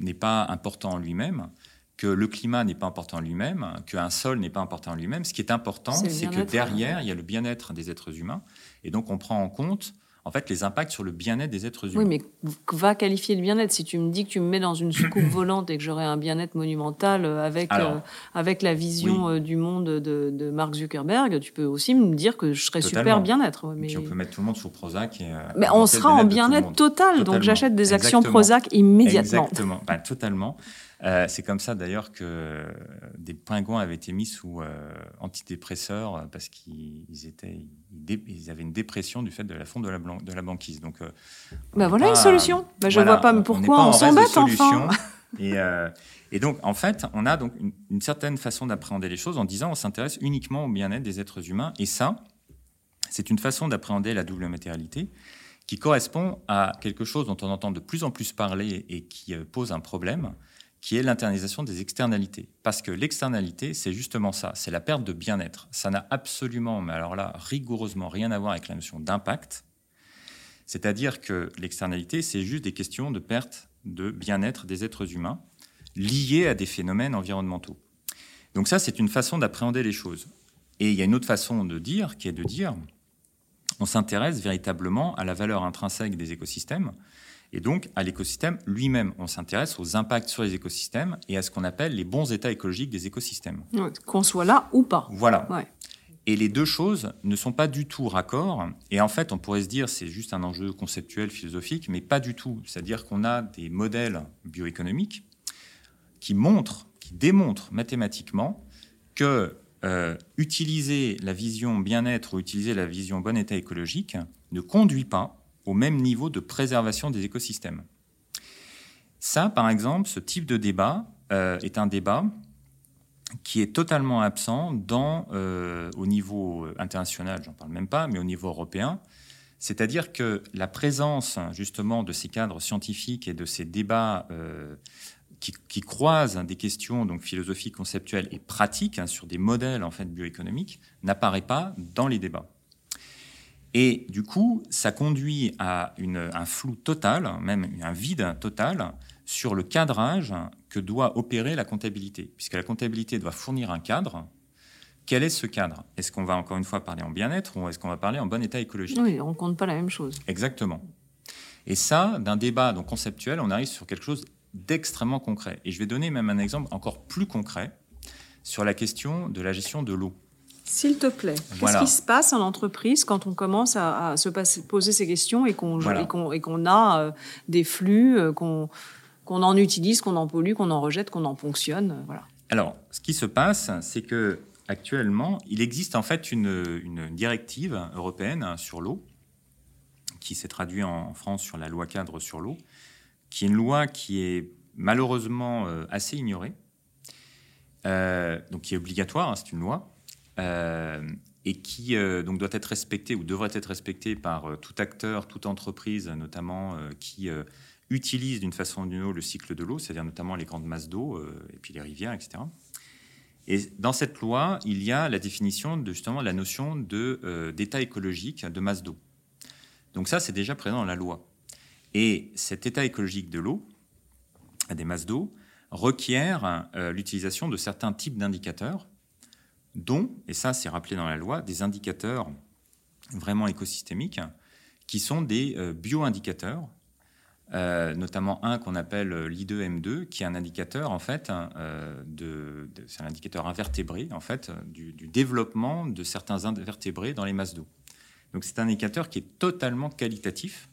n'est pas important en lui-même, que le climat n'est pas important en lui-même, qu'un sol n'est pas important en lui-même. Ce qui est important, c'est que derrière, il y a le bien-être des êtres humains. Et donc, on prend en compte en fait, les impacts sur le bien-être des êtres humains. Oui, mais va qualifier le bien-être. Si tu me dis que tu me mets dans une soucoupe volante et que j'aurai un bien-être monumental euh, avec, euh, avec la vision euh, du monde de, Mark Zuckerberg, tu peux aussi me dire que je serai super bien-être. Mais... on peut mettre tout le monde sur Prozac. Et, mais on sera en bien-être total, donc j'achète des actions Prozac immédiatement. Exactement, ben, totalement. Euh, c'est comme ça d'ailleurs que des pingouins avaient été mis sous euh, antidépresseurs parce qu'ils étaient, ils, avaient une dépression du fait de la fonte de la, de la banquise. Donc, euh, bah voilà une solution. Bah, je ne vois pas pourquoi on, s'embête enfin. et, et, donc, en fait, on a donc une, une certaine façon d'appréhender les choses en disant on s'intéresse uniquement au bien-être des êtres humains. Et ça, c'est une façon d'appréhender la double matérialité qui correspond à quelque chose dont on entend de plus en plus parler et qui pose un problème, qui est l'internalisation des externalités. Parce que l'externalité, c'est justement ça, c'est la perte de bien-être. Ça n'a absolument, mais alors là, rigoureusement rien à voir avec la notion d'impact. C'est-à-dire que l'externalité, c'est juste des questions de perte de bien-être des êtres humains. liées à des phénomènes environnementaux. Donc ça, c'est une façon d'appréhender les choses. Et il y a une autre façon de dire, qui est de dire, on s'intéresse véritablement à la valeur intrinsèque des écosystèmes, et donc à l'écosystème lui-même. On s'intéresse aux impacts sur les écosystèmes et à ce qu'on appelle les bons états écologiques des écosystèmes. qu'on soit là ou pas. Voilà. Et les deux choses ne sont pas du tout raccords. Et en fait, on pourrait se dire c'est juste un enjeu conceptuel, philosophique, mais pas du tout. C'est-à-dire qu'on a des modèles bioéconomiques qui montrent, qui démontrent mathématiquement que euh, utiliser la vision bien-être ou utiliser la vision bon état écologique ne conduit pas au même niveau de préservation des écosystèmes. Ça, par exemple, ce type de débat euh, est un débat qui est totalement absent dans, euh, au niveau international, j'en parle même pas, mais au niveau européen. C'est-à-dire que la présence justement de ces cadres scientifiques et de ces débats qui, croisent des questions donc philosophiques, conceptuelles et pratiques hein, sur des modèles en fait bioéconomiques n'apparaît pas dans les débats. Et du coup, ça conduit à un flou total, même un vide total, sur le cadrage que doit opérer la comptabilité. Puisque la comptabilité doit fournir un cadre. Quel est ce cadre? Est-ce qu'on va encore une fois parler en bien-être ou est-ce qu'on va parler en bon état écologique? Oui, on ne compte pas la même chose. Exactement. Et ça, d'un débat donc conceptuel, on arrive sur quelque chose d'extrêmement concret. Et je vais donner même un exemple encore plus concret sur la question de la gestion de l'eau. S'il te plaît, qu'est-ce qui se passe en entreprise quand on commence à, se poser ces questions et qu'on a euh, des flux, euh, qu'on en utilise, qu'on en pollue, qu'on en rejette, qu'on en ponctionne euh, voilà. Alors, ce qui se passe, c'est que actuellement, il existe en fait une, une directive européenne sur l'eau qui s'est traduite en France sur la loi cadre sur l'eau, qui est une loi qui est malheureusement assez ignorée, donc qui est obligatoire, hein, c'est une loi, et qui donc doit être respectée ou devrait être respectée par tout acteur, toute entreprise, notamment qui utilise d'une façon ou d'une autre le cycle de l'eau, c'est-à-dire notamment les grandes masses d'eau et puis les rivières, etc. Et dans cette loi, il y a la définition de justement la notion d'état écologique de masse d'eau. Donc ça, c'est déjà présent dans la loi. Et cet état écologique de l'eau, des masses d'eau, requiert euh, l'utilisation de certains types d'indicateurs, dont, et ça c'est rappelé dans la loi, des indicateurs vraiment écosystémiques, qui sont des euh, bioindicateurs, euh, notamment un qu'on appelle l'I2M2, qui est un indicateur en fait, de, c'est un indicateur invertébré en fait du, du, développement de certains invertébrés dans les masses d'eau. Donc c'est un indicateur qui est totalement qualitatif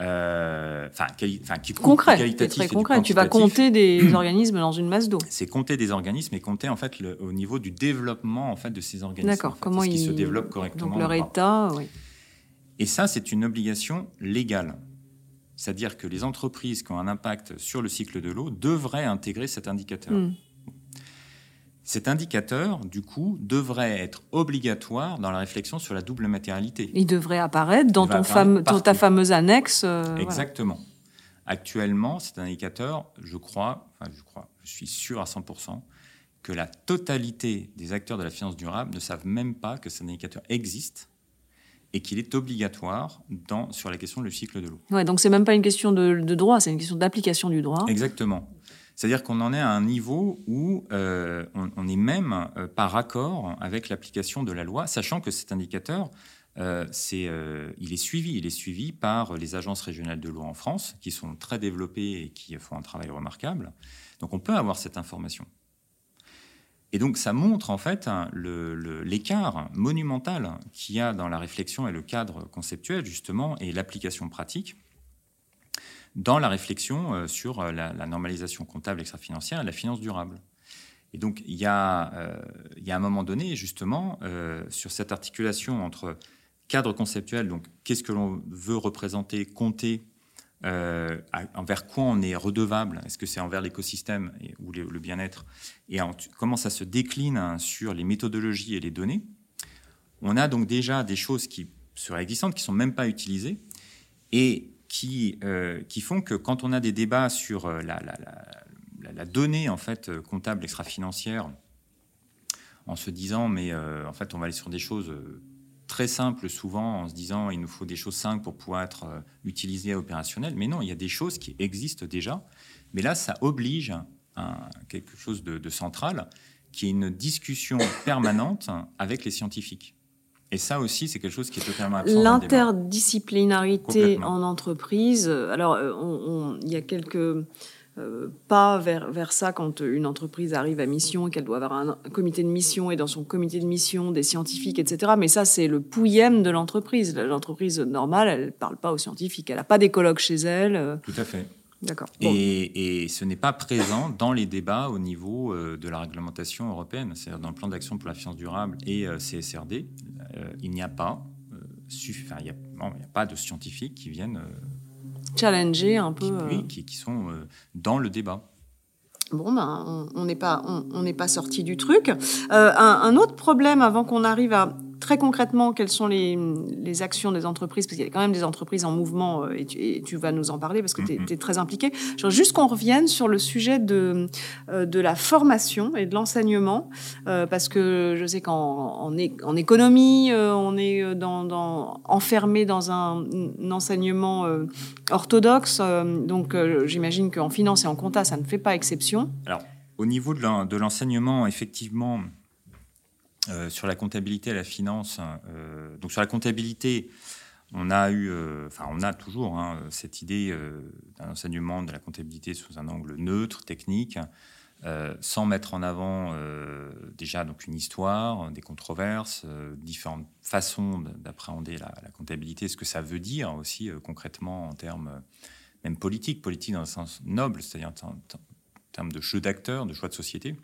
euh, enfin, qui concret, très concret. Tu vas compter des organismes dans une masse d'eau. C'est compter des organismes et compter en fait le, au niveau du développement en fait de ces organismes. D'accord. Comment ils se développent correctement. Donc leur état, oui. Et ça, c'est une obligation légale. C'est-à-dire que les entreprises qui ont un impact sur le cycle de l'eau devraient intégrer cet indicateur. Hmm. Cet indicateur, du coup, devrait être obligatoire dans la réflexion sur la double matérialité. Il devrait apparaître dans, ton ta fameuse annexe. Euh, Exactement. Actuellement, cet indicateur, je crois, enfin je crois, je suis sûr à 100% que la totalité des acteurs de la finance durable ne savent même pas que cet indicateur existe et qu'il est obligatoire dans, sur la question du cycle de l'eau. Ouais, donc c'est même pas une question de, de droit, c'est une question d'application du droit. Exactement. C'est-à-dire qu'on en est à un niveau où euh, on, est même euh, par accord avec l'application de la loi, sachant que cet indicateur, euh, il est suivi. Il est suivi par les agences régionales de l'eau en France, qui sont très développées et qui font un travail remarquable. Donc on peut avoir cette information. Et donc ça montre en fait l'écart monumental qu'il y a dans la réflexion et le cadre conceptuel justement et l'application pratique dans la réflexion euh, sur euh, la, normalisation comptable extra-financière et la finance durable. Et donc, il y a, euh, un moment donné, justement, sur cette articulation entre cadre conceptuel, donc qu'est-ce que l'on veut représenter, compter, envers quoi on est redevable, est-ce que c'est envers l'écosystème ou le bien-être, et comment ça se décline hein, sur les méthodologies et les données. On a donc déjà des choses qui seraient existantes, qui ne sont même pas utilisées, et qui, euh, qui font que quand on a des débats sur euh, la, donnée en fait euh, comptable extra-financière, en se disant mais en fait on va aller sur des choses très simple souvent en se disant il nous faut des choses simples pour pouvoir être utilisées et opérationnelles. Mais non, il y a des choses qui existent déjà. Mais là, ça oblige à quelque chose de, central, qui est une discussion permanente avec les scientifiques. Et ça aussi, c'est quelque chose qui est totalement absent. L'interdisciplinarité en entreprise. Alors, euh, il y a quelques euh, pas vers, vers ça quand une entreprise arrive à mission et qu'elle doit avoir un, comité de mission et dans son comité de mission des scientifiques, etc. Mais ça, c'est le pouillème de l'entreprise. L'entreprise normale, elle ne parle pas aux scientifiques. Elle n'a pas d'écologue chez elle. Euh. Tout à fait. D'accord. Et, et, ce n'est pas présent dans les débats au niveau euh, de la réglementation européenne, c'est-à-dire dans le plan d'action pour la finance durable et CSRD. il n'y a pas, enfin, il a, n'y a pas de scientifiques qui viennent challenger un peu. Qui, oui, euh. qui, sont euh, dans le débat. Bon, ben, on n'est pas, on, n'est pas sorti du truc. Euh, un, un, autre problème avant qu'on arrive à très concrètement, quelles sont les, les actions des entreprises Parce qu'il y a quand même des entreprises en mouvement, euh, et tu, vas nous en parler parce que tu es, mm-hmm. très impliqué. Je juste qu'on revienne sur le sujet de, euh, de la formation et de l'enseignement, euh, parce que je sais qu'en en, en, économie, on est dans, dans, enfermé dans un, enseignement orthodoxe. donc j'imagine qu'en finance et en compta, ça ne fait pas exception. Alors, au niveau de l'enseignement, effectivement, euh, sur la comptabilité et la finance, euh, donc sur la comptabilité, on a eu, euh, on a toujours hein, cette idée d'un enseignement de la comptabilité sous un angle neutre, technique, sans mettre en avant déjà donc une histoire, des controverses, différentes façons d'appréhender la, comptabilité, ce que ça veut dire aussi concrètement en termes même politiques, politique dans un sens noble, c'est-à-dire en termes de jeu d'acteurs, de choix de société.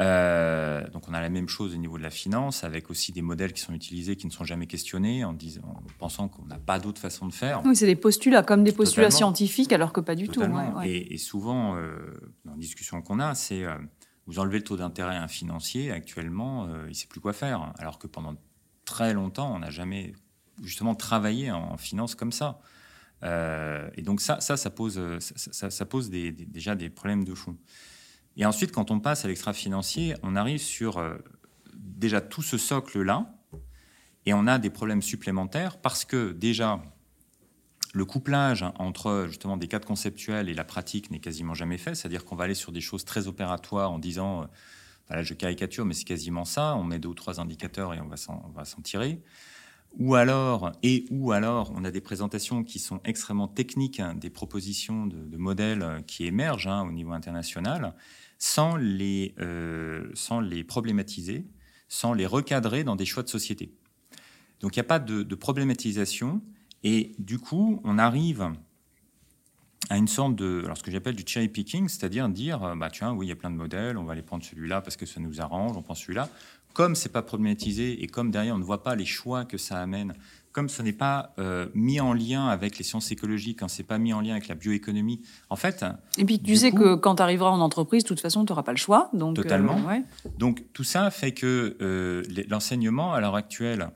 Euh, donc on a la même chose au niveau de la finance, avec aussi des modèles qui sont utilisés, qui ne sont jamais questionnés, en, disant, en pensant qu'on n'a pas d'autre façon de faire. Oui, c'est des postulats, comme des postulats scientifiques, alors que pas du tout. Et, souvent, euh, dans les discussions qu'on a, c'est euh, vous enlevez le taux d'intérêt à un financier, actuellement, il ne sait plus quoi faire. Alors que pendant très longtemps, on n'a jamais justement travaillé en, finance comme ça. et donc ça, ça, ça pose, ça, pose déjà des problèmes de fond. Et ensuite, quand on passe à l'extra-financier, on arrive sur euh, déjà tout ce socle-là, et on a des problèmes supplémentaires parce que déjà, le couplage entre justement des cadres conceptuels et la pratique n'est quasiment jamais fait, c'est-à-dire qu'on va aller sur des choses très opératoires en disant, euh, voilà, je caricature, mais c'est quasiment ça, on met deux ou trois indicateurs et on va s'en tirer. Ou alors, et ou alors, on a des présentations qui sont extrêmement techniques, hein, des propositions de, modèles qui émergent hein, au niveau international, sans les, euh, sans les problématiser, sans les recadrer dans des choix de société. Donc il n'y a pas de, problématisation et du coup on arrive à une sorte de, alors ce que j'appelle du cherry picking, c'est-à-dire dire, euh, bah tiens, oui, il y a plein de modèles, on va aller prendre celui-là parce que ça nous arrange, on prend celui-là. Comme c'est pas problématisé et comme derrière on ne voit pas les choix que ça amène comme ce n'est pas euh, mis en lien avec les sciences écologiques, quand c'est pas mis en lien avec la bioéconomie, en fait. Et puis tu sais que quand tu arriveras en entreprise, de toute façon, tu n'auras pas le choix. Donc, totalement. Euh, donc tout ça fait que euh, l'enseignement à l'heure actuelle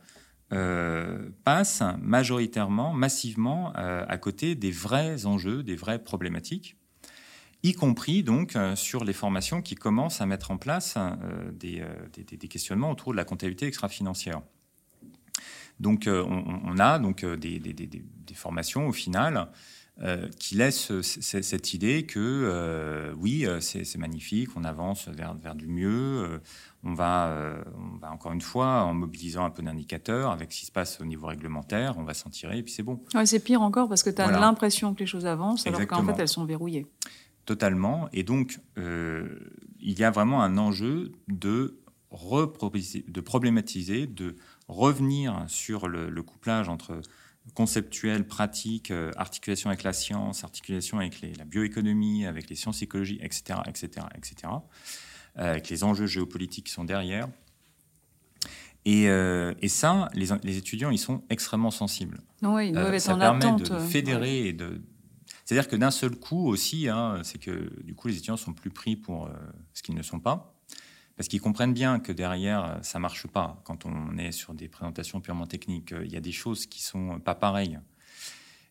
passe majoritairement, massivement à côté des vrais enjeux, des vraies problématiques y compris donc sur les formations qui commencent à mettre en place des, des, questionnements autour de la comptabilité extra-financière. Donc euh, on, a donc euh, des, formations au final euh, qui laissent cette idée que oui, c'est magnifique, on avance vers, vers du mieux, on va, encore une fois, en mobilisant un peu d'indicateurs, avec ce qui se passe au niveau réglementaire, on va s'en tirer et puis c'est bon. c'est pire encore parce que tu as l'impression que les choses avancent alors qu'en fait elles sont verrouillées. Totalement. Et donc, il y a vraiment un enjeu de, de problématiser, de revenir sur le, couplage entre conceptuel, pratique, euh, articulation avec la science, articulation avec la bioéconomie, avec les sciences écologiques, etc., etc., etc., avec les enjeux géopolitiques qui sont derrière. Et, euh, ça, les, étudiants, ils sont extrêmement sensibles. Oui, ils doivent euh, être ça en permet attente. de fédérer et de. C'est-à-dire que d'un seul coup aussi, hein, c'est que du coup, les étudiants sont plus pris pour ce qu'ils ne sont pas parce qu'ils comprennent bien que derrière, euh, ça marche pas. Quand on est sur des présentations purement techniques, euh, il y a des choses qui sont pas pareilles.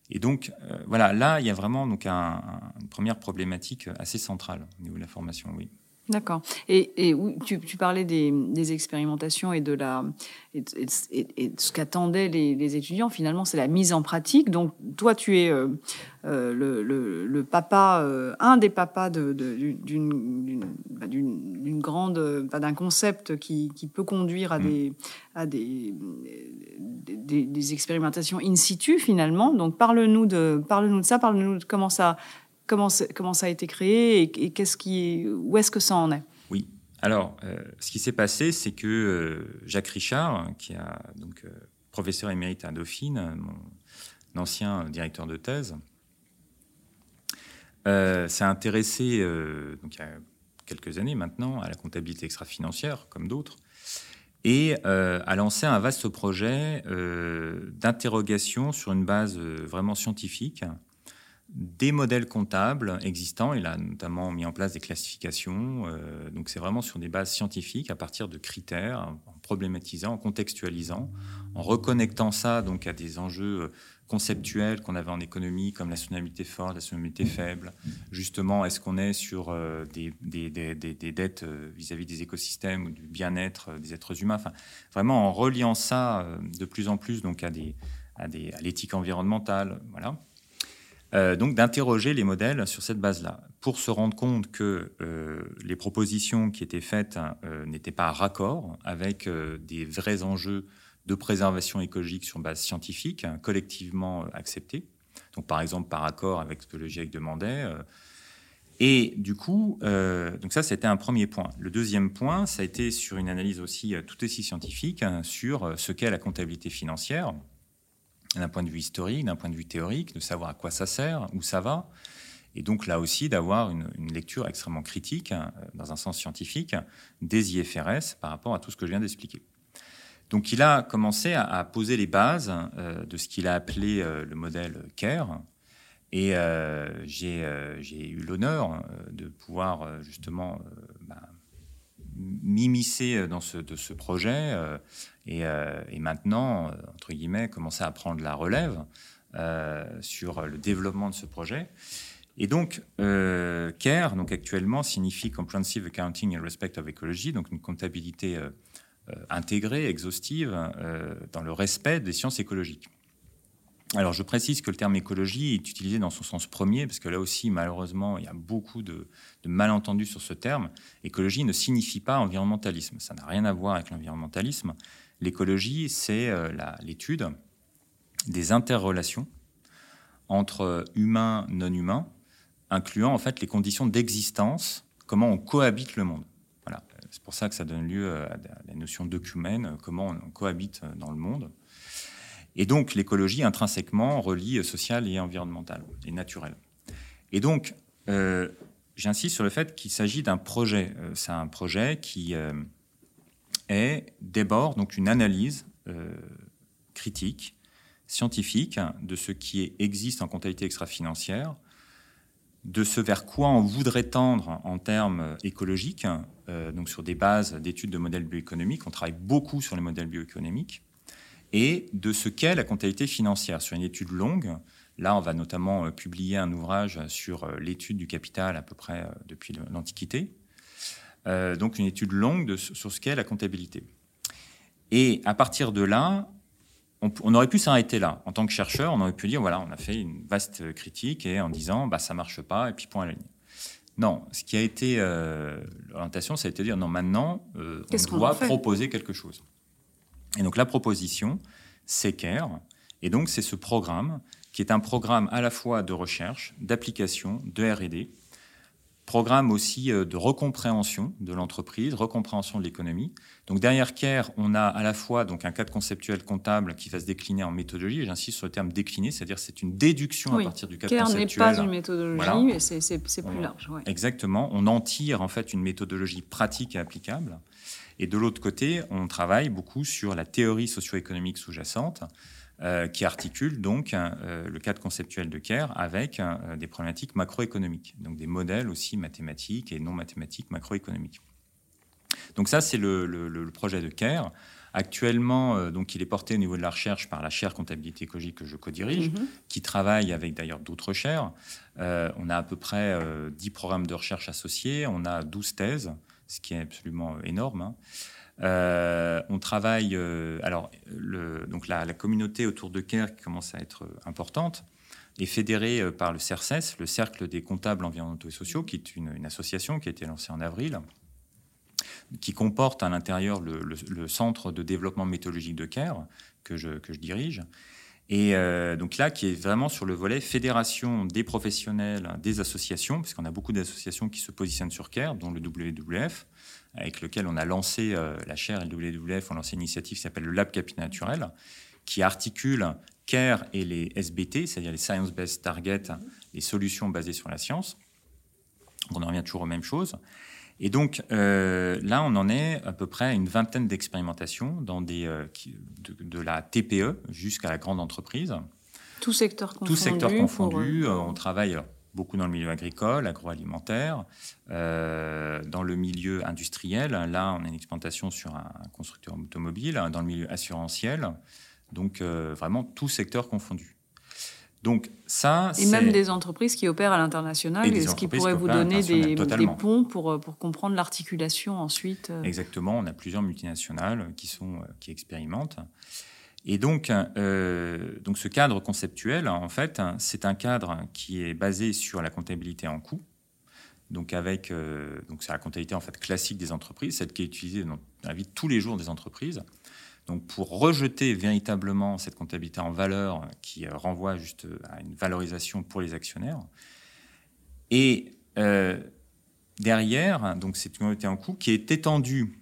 Et donc, euh, voilà, là, il y a vraiment donc une première problématique assez centrale au niveau de la formation, oui. D'accord. Et, et tu, tu, parlais des, des, expérimentations et de, la, et, et, ce qu'attendaient les, les, étudiants. Finalement, c'est la mise en pratique. Donc, toi, tu es euh, euh le, le, le, papa, euh, un des papas d'une bah, d'une grande, d'un concept qui, qui, peut conduire à, mm. des, à des, des, des, expérimentations in situ, finalement. Donc, parle-nous de, parle-nous de ça, parle-nous de comment ça Comment, ça a été créé et, où est-ce que ça en est? Oui. Alors, euh, ce qui s'est passé, c'est que euh, Jacques Richard, qui a donc euh, professeur émérite à Dauphine, mon ancien directeur de thèse, s'est intéressé il y a quelques années maintenant à la comptabilité extra-financière, comme d'autres, et a lancé un vaste projet d'interrogation sur une base vraiment scientifique des modèles comptables existants. Il a notamment mis en place des classifications. Euh, donc c'est vraiment sur des bases scientifiques, à partir de critères, en problématisant, en contextualisant, en reconnectant ça donc à des enjeux euh, conceptuels qu'on avait en économie, comme la soutenabilité forte, la soutenabilité faible. Justement, est-ce qu'on est sur euh, des, dettes vis-à-vis des écosystèmes ou du bien-être des êtres humains? Enfin, Vraiment en reliant ça de plus en plus donc à, des, à l'éthique environnementale. Voilà. Euh, donc d'interroger les modèles sur cette base-là, pour se rendre compte que euh, les propositions qui étaient faites euh, n'étaient pas raccord avec des vrais enjeux de préservation écologique sur base scientifique, hein, collectivement acceptés. Donc par exemple par accord avec ce que le GIEC demandait. et du coup, donc ça c'était un premier point. Le deuxième point, ça a été sur une analyse aussi tout aussi scientifique hein, sur ce qu'est la comptabilité financière d'un point de vue historique, d'un point de vue théorique, de savoir à quoi ça sert, où ça va. Et donc là aussi d'avoir une, lecture extrêmement critique, hein, dans un sens scientifique, des IFRS par rapport à tout ce que je viens d'expliquer. Donc il a commencé à, poser les bases euh, de ce qu'il a appelé euh, le modèle CARE. Et euh, j'ai eu l'honneur de pouvoir justement m'immiscer dans ce, de ce projet euh, et, maintenant, euh, entre guillemets, commencer à prendre la relève euh, sur le développement de ce projet. Et donc, CARE, donc actuellement, signifie Comprehensive Accounting in Respect of Ecology, donc une comptabilité intégrée, exhaustive, dans le respect des sciences écologiques. Alors, je précise que le terme écologie est utilisé dans son sens premier, parce que là aussi, malheureusement, il y a beaucoup de, malentendus sur ce terme. Écologie ne signifie pas environnementalisme. Ça n'a rien à voir avec l'environnementalisme. L'écologie, c'est euh, l'étude des interrelations entre humains, non humains, incluant en fait les conditions d'existence, comment on cohabite le monde. Voilà. C'est pour ça que ça donne lieu à la notion d'œcumène, comment on cohabite dans le monde. Et donc l'écologie intrinsèquement relie social et environnemental et naturel. Et donc euh, j'insiste sur le fait qu'il s'agit d'un projet. Euh, c'est un projet qui est d'abord donc une analyse euh, critique, scientifique de ce qui existe en comptabilité extra-financière, de ce vers quoi on voudrait tendre en termes écologiques, euh, donc sur des bases d'études de modèles bioéconomiques. On travaille beaucoup sur les modèles bioéconomiques et de ce qu'est la comptabilité financière sur une étude longue. Là, on va notamment euh, publier un ouvrage sur l'étude du capital à peu près depuis l'Antiquité, euh, donc une étude longue sur ce qu'est la comptabilité. Et à partir de là, on, aurait pu s'arrêter là. En tant que chercheur, on aurait pu dire, voilà, on a fait une vaste critique et en disant, bah, ça marche pas, et puis point à la ligne. Non, ce qui a été euh, l'orientation, ça a été de dire, non, maintenant, euh, on doit proposer quelque chose. Et donc la proposition, c'est CARE, et donc c'est ce programme qui est un programme à la fois de recherche, d'application, de R&D, programme aussi euh, de recompréhension de l'entreprise, recompréhension de l'économie. Donc derrière CARE, on a à la fois donc un cadre conceptuel comptable qui va se décliner en méthodologie, et j'insiste sur le terme décliner, c'est-à-dire c'est une déduction à partir du cadre CARE conceptuel. CARE n'est pas une méthodologie, mais c'est plus large. Exactement, on en tire en fait une méthodologie pratique et applicable. Et de l'autre côté, on travaille beaucoup sur la théorie socio-économique sous-jacente, euh, qui articule donc euh, le cadre conceptuel de CARE avec euh, des problématiques macroéconomiques, donc des modèles aussi mathématiques et non mathématiques macroéconomiques. Donc ça, c'est le, projet de CARE. Actuellement, euh, donc, il est porté au niveau de la recherche par la chaire comptabilité écologique que je co-dirige, mhm. qui travaille avec d'ailleurs d'autres chaires. Euh, on a à peu près 10 programmes de recherche associés, on a 12 thèses, ce qui est absolument énorme. Hein. on travaille, alors, le, donc la, la, communauté autour de CARE qui commence à être importante est fédérée par le CERCES, le Cercle des comptables environnementaux et sociaux, qui est une, une association qui a été lancée en avril qui comporte à l'intérieur le, centre de développement méthodologique de CARE, que je, dirige. Et euh, donc là, qui est vraiment sur le volet fédération des professionnels, des associations, puisqu'on a beaucoup d'associations qui se positionnent sur CARE, dont le WWF, avec lequel on a lancé, euh, la chaire et le WWF ont lancé une initiative qui s'appelle le Lab Capital Naturel, qui articule CARE et les SBT, c'est-à-dire les Science Based Targets, les solutions basées sur la science. On en revient toujours aux mêmes choses. Et donc euh, là, on en est à peu près à une vingtaine d'expérimentations dans des, euh, de, la TPE jusqu'à la grande entreprise. Tout secteur confondu. Tout secteur confondu. Euh, on travaille beaucoup dans le milieu agricole, agroalimentaire, dans le milieu industriel. Là, on a une expérimentation sur un constructeur automobile, dans le milieu assurantiel. Donc vraiment tout secteur confondu. Donc ça, et même des entreprises qui opèrent à l'international, ce qui pourrait vous donner des, ponts pour, euh, pour comprendre l'articulation ensuite. Euh. Exactement, on a plusieurs multinationales qui sont euh, qui expérimentent. Et donc, donc ce cadre conceptuel, en fait, c'est un cadre qui est basé sur la comptabilité en coût. Donc avec donc c'est la comptabilité en fait classique des entreprises, celle qui est utilisée dans la vie de tous les jours des entreprises. Donc pour rejeter véritablement cette comptabilité en valeur qui euh, renvoie juste à une valorisation pour les actionnaires. Et euh, derrière, donc c'est une comptabilité en coût qui est étendue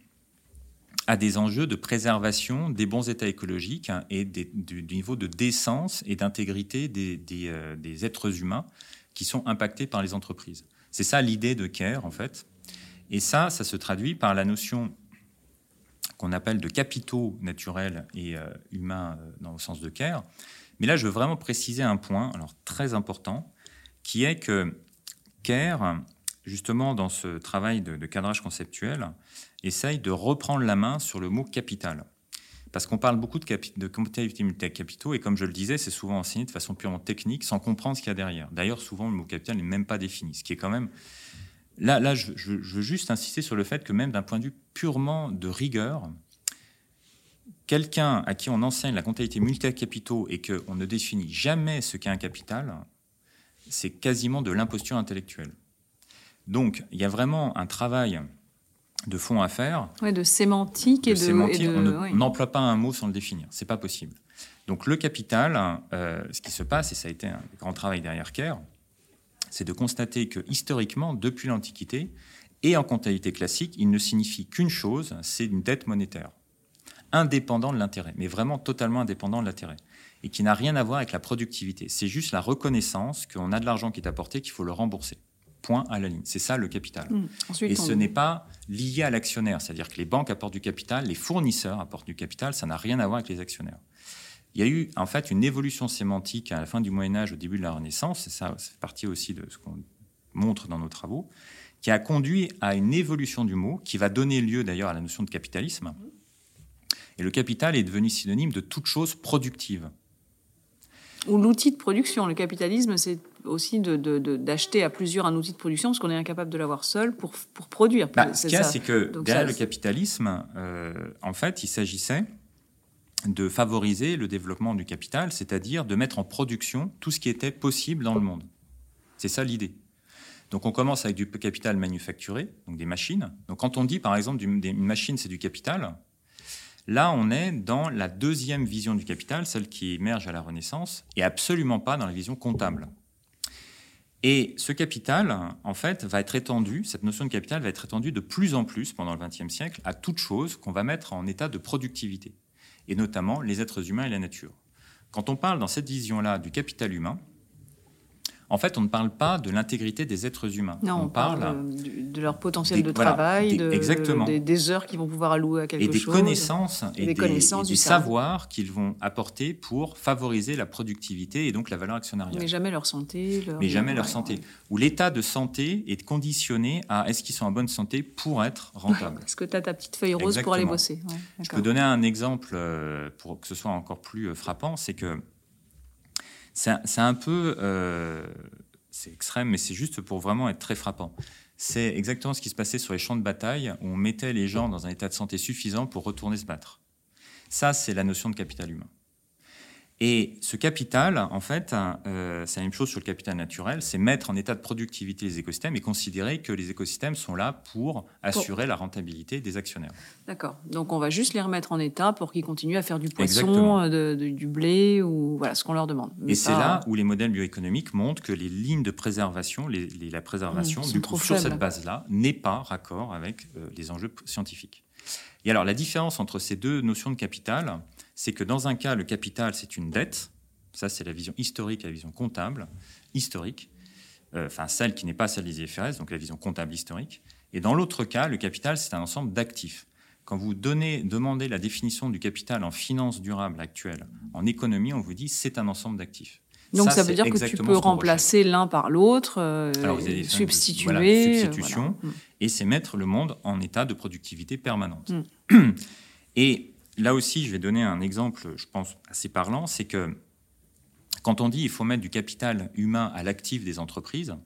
à des enjeux de préservation des bons états écologiques et du, niveau de décence et d'intégrité des, euh, des, êtres humains qui sont impactés par les entreprises. C'est ça l'idée de CARE, en fait. Et ça, ça se traduit par la notion qu'on appelle de capitaux naturels et euh, humains euh, dans le sens de CARE. Mais là, je veux vraiment préciser un point, alors très important, qui est que CARE, justement dans ce travail de, cadrage conceptuel, essaye de reprendre la main sur le mot capital. Parce qu'on parle beaucoup de, de comptabilité capitaux, et comme je le disais, c'est souvent enseigné de façon purement technique, sans comprendre ce qu'il y a derrière. D'ailleurs, souvent, le mot capital n'est même pas défini, ce qui est quand même Là, là je, veux juste insister sur le fait que même d'un point de vue purement de rigueur, quelqu'un à qui on enseigne la comptabilité multi-capitaux et qu'on ne définit jamais ce qu'est un capital, c'est quasiment de l'imposture intellectuelle. Donc, il y a vraiment un travail de fond à faire. Oui, de sémantique et de. Sémantique, on n'emploie pas un mot sans le définir. C'est pas possible. Donc, le capital, euh, ce qui se passe, et ça a été un grand travail derrière CARE, c'est de constater que historiquement, depuis l'Antiquité, et en comptabilité classique, il ne signifie qu'une chose, c'est une dette monétaire, indépendant de l'intérêt, mais vraiment totalement indépendant de l'intérêt, et qui n'a rien à voir avec la productivité. C'est juste la reconnaissance qu'on a de l'argent qui est apporté, qu'il faut le rembourser. Point à la ligne. C'est ça le capital. Mmh. et ce n'est pas lié à l'actionnaire, c'est-à-dire que les banques apportent du capital, les fournisseurs apportent du capital, ça n'a rien à voir avec les actionnaires il y a eu en fait une évolution sémantique à la fin du Moyen Âge, au début de la Renaissance, et ça, fait partie aussi de ce qu'on montre dans nos travaux, qui a conduit à une évolution du mot, qui va donner lieu d'ailleurs à la notion de capitalisme. Et le capital est devenu synonyme de toute chose productive. Ou l'outil de production. Le capitalisme, c'est aussi d'acheter à plusieurs un outil de production parce qu'on est incapable de l'avoir seul pour, pour produire. Bah, ce qu'il y a, c'est que derrière le capitalisme, euh, en fait, il s'agissait de favoriser le développement du capital, c'est-à-dire de mettre en production tout ce qui était possible dans le monde. C'est ça l'idée. Donc on commence avec du capital manufacturé, donc des machines. Donc quand on dit par exemple une machine c'est du capital, là on est dans la deuxième vision du capital, celle qui émerge à la Renaissance, et absolument pas dans la vision comptable. Et ce capital, en fait, va être étendu, cette notion de capital va être étendue de plus en plus pendant le XXe siècle à toute chose qu'on va mettre en état de productivité et notamment les êtres humains et la nature. Quand on parle dans cette vision-là du capital humain, en fait, on ne parle pas de l'intégrité des êtres humains. Non, on, parle, de, leur potentiel de travail, de, exactement. Des, heures qu'ils vont pouvoir allouer à quelque et des chose. Connaissances et, des, connaissances, du savoirs qu'ils vont apporter pour favoriser la productivité et donc la valeur actionnariale. Mais jamais leur santé. Mais jamais leur santé. Ou l'état de santé est conditionné à est-ce qu'ils sont en bonne santé pour être rentables. Est-ce que tu as ta petite feuille rose pour aller bosser Je peux donner un exemple euh, pour que ce soit encore plus euh, frappant, c'est que c'est un peu, euh, c'est extrême, mais c'est juste pour vraiment être très frappant. C'est exactement ce qui se passait sur les champs de bataille, où on mettait les gens dans un état de santé suffisant pour retourner se battre. Ça, c'est la notion de capital humain. Et ce capital, en fait, euh, c'est la même chose sur le capital naturel, c'est mettre en état de productivité les écosystèmes et considérer que les écosystèmes sont là pour assurer la rentabilité des actionnaires. D'accord. Donc on va juste les remettre en état pour qu'ils continuent à faire du poisson, euh, du blé ou voilà ce qu'on leur demande. et c'est là où les modèles bioéconomiques montrent que les lignes de préservation, la préservation mmh, du coup, sur cette base-là n'est pas raccord avec euh, les enjeux scientifiques. Et alors la différence entre ces deux notions de capital, c'est que dans un cas, le capital, c'est une dette. Ça, c'est la vision historique la vision comptable, historique. Euh, enfin, celle qui n'est pas celle des IFRS, donc la vision comptable historique. Et dans l'autre cas, le capital, c'est un ensemble d'actifs. Quand vous donnez, demandez la définition du capital en finance durable actuelle, en économie, on vous dit c'est un ensemble d'actifs. Donc ça, veut dire que tu peux remplacer l'un par l'autre, euh, substituer. substitution, mm. et c'est mettre le monde en état de productivité permanente. Mm. Et là aussi, je vais donner un exemple, je pense, assez parlant, c'est que quand on dit qu'il faut mettre du capital humain à l'actif des entreprises,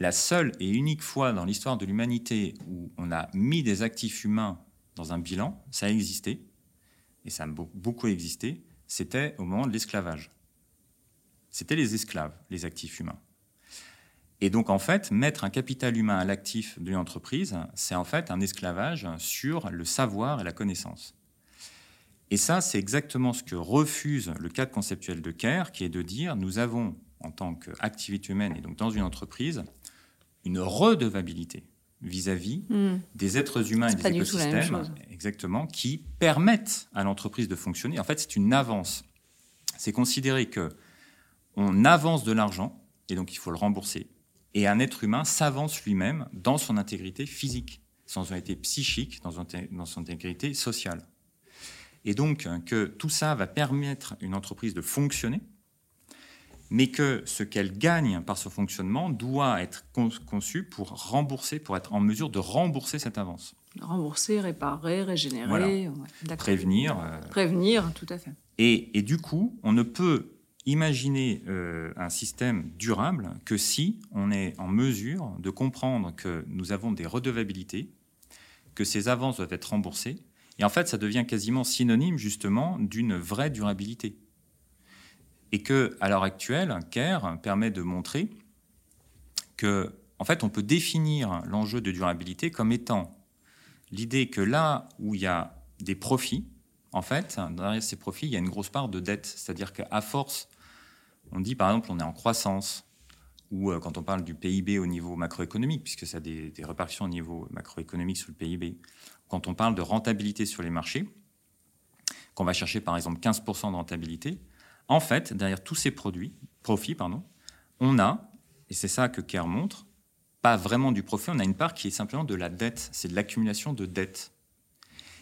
la seule et unique fois dans l'histoire de l'humanité où on a mis des actifs humains dans un bilan, ça a existé, et ça a beaucoup existé, c'était au moment de l'esclavage. C'était les esclaves, les actifs humains. Et donc, en fait, mettre un capital humain à l'actif d'une entreprise, c'est en fait un esclavage sur le savoir et la connaissance. Et ça, c'est exactement ce que refuse le cadre conceptuel de CARE, qui est de dire nous avons, en tant qu'activité humaine et donc dans une entreprise, une redevabilité vis-à-vis hmm. des êtres humains et des écosystèmes, exactement, qui permettent à l'entreprise de fonctionner. En fait, c'est une avance. C'est considérer que on avance de l'argent et donc il faut le rembourser et un être humain s'avance lui-même dans son intégrité physique, dans son intégrité psychique, dans son intégrité sociale. Et donc que tout ça va permettre une entreprise de fonctionner, mais que ce qu'elle gagne par ce fonctionnement doit être conçu pour rembourser, pour être en mesure de rembourser cette avance. Rembourser, réparer, régénérer, prévenir. Euh, Prévenir, tout à fait. Et, et, du coup, on ne peut imaginer euh, un système durable que si on est en mesure de comprendre que nous avons des redevabilités, que ces avances doivent être remboursées, et en fait ça devient quasiment synonyme justement d'une vraie durabilité. Et que à l'heure actuelle, CARE permet de montrer que en fait on peut définir l'enjeu de durabilité comme étant l'idée que là où il y a des profits, en fait, derrière ces profits, il y a une grosse part de dette. C'est-à-dire qu'à force on dit par exemple on est en croissance, ou euh, quand on parle du PIB au niveau macroéconomique, puisque ça a des, des, répercussions au niveau macroéconomique sur le PIB, quand on parle de rentabilité sur les marchés, qu'on va chercher par exemple 15% de rentabilité, en fait, derrière tous ces produits, profits, pardon, on a, et c'est ça que CARE montre, pas vraiment du profit, on a une part qui est simplement de la dette, c'est de l'accumulation de dette.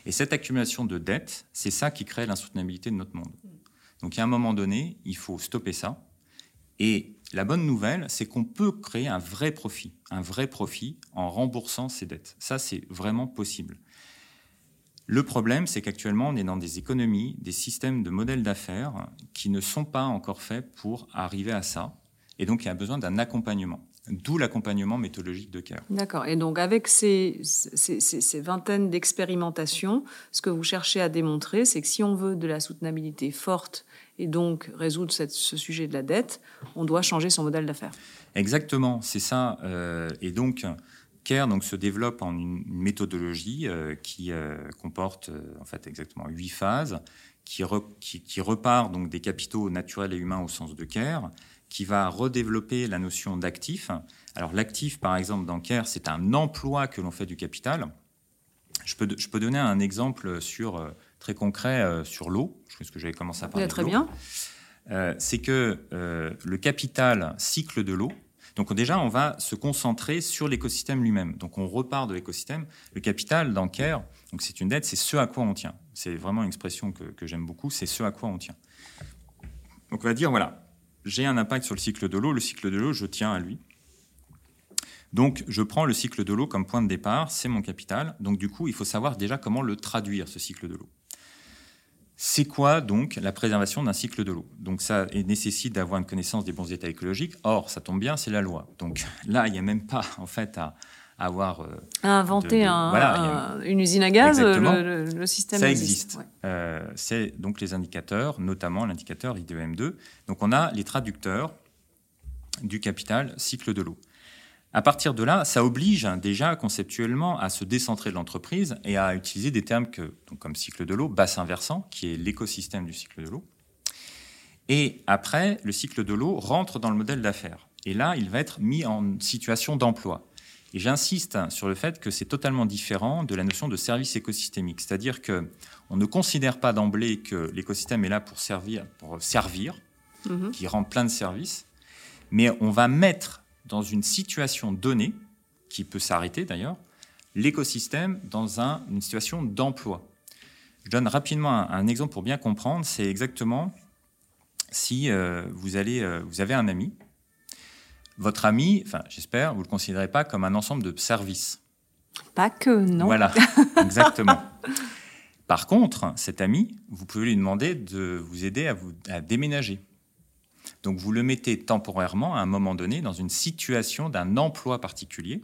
Et cette accumulation de dette, c'est ça qui crée l'insoutenabilité de notre monde. Donc, à un moment donné, il faut stopper ça. Et la bonne nouvelle, c'est qu'on peut créer un vrai profit, un vrai profit en remboursant ses dettes. Ça, c'est vraiment possible. Le problème, c'est qu'actuellement, on est dans des économies, des systèmes de modèles d'affaires qui ne sont pas encore faits pour arriver à ça. Et donc, il y a besoin d'un accompagnement. D'où l'accompagnement méthodologique de CARE. D'accord. Et donc, avec ces, ces, vingtaines d'expérimentations, ce que vous cherchez à démontrer, c'est que si on veut de la soutenabilité forte et donc résoudre ce sujet de la dette, on doit changer son modèle d'affaires. Exactement, c'est ça. Euh, et donc, CARE donc, se développe en une, méthodologie euh, qui euh, comporte en fait exactement huit phases, qui, qui, qui, repart donc des capitaux naturels et humains au sens de CARE, qui va redévelopper la notion d'actif. Alors l'actif, par exemple, dans CARE, c'est un emploi que l'on fait du capital. Je peux, je peux donner un exemple sur, euh, très concret euh, sur l'eau, ce que j'avais commencé à parler. très bien. euh, c'est que euh, le capital cycle de l'eau, donc déjà, on va se concentrer sur l'écosystème lui-même. Donc on repart de l'écosystème. Le capital bancaire, donc c'est une dette, c'est ce à quoi on tient. C'est vraiment une expression que, que j'aime beaucoup, c'est ce à quoi on tient. Donc on va dire, voilà, j'ai un impact sur le cycle de l'eau, le cycle de l'eau, je tiens à lui. Donc, je prends le cycle de l'eau comme point de départ, c'est mon capital. Donc, du coup, il faut savoir déjà comment le traduire, ce cycle de l'eau. C'est quoi donc la préservation d'un cycle de l'eau? Donc ça nécessite d'avoir une connaissance des bons états écologiques. Or, ça tombe bien, c'est la loi. Donc là, il n'y a même pas en fait à, avoir euh, à inventer une usine à gaz. Le, système ça existe. Euh, c'est donc les indicateurs, notamment l'indicateur IDEM2. Donc on a les traducteurs du capital cycle de l'eau. À partir de là, ça oblige déjà conceptuellement à se décentrer de l'entreprise et à utiliser des termes que, comme cycle de l'eau, bassin versant, qui est l'écosystème du cycle de l'eau. Et après, le cycle de l'eau rentre dans le modèle d'affaires. Et là, il va être mis en situation d'emploi. Et j'insiste sur le fait que c'est totalement différent de la notion de service écosystémique. C'est-à-dire qu'on ne considère pas d'emblée que l'écosystème est là pour servir, pour servir mm-hmm. qui rend plein de services, mais on va mettre dans une situation donnée, qui peut s'arrêter d'ailleurs, l'écosystème dans une situation d'emploi. Je donne rapidement un, exemple pour bien comprendre. C'est exactement si euh, vous, allez, euh, vous avez un ami. Votre ami, enfin j'espère, vous ne le considérez pas comme un ensemble de services. Pas que, non. Voilà, exactement. Par contre, cet ami, vous pouvez lui demander de vous aider à, vous, à déménager. Donc vous le mettez temporairement à un moment donné dans une situation d'un emploi particulier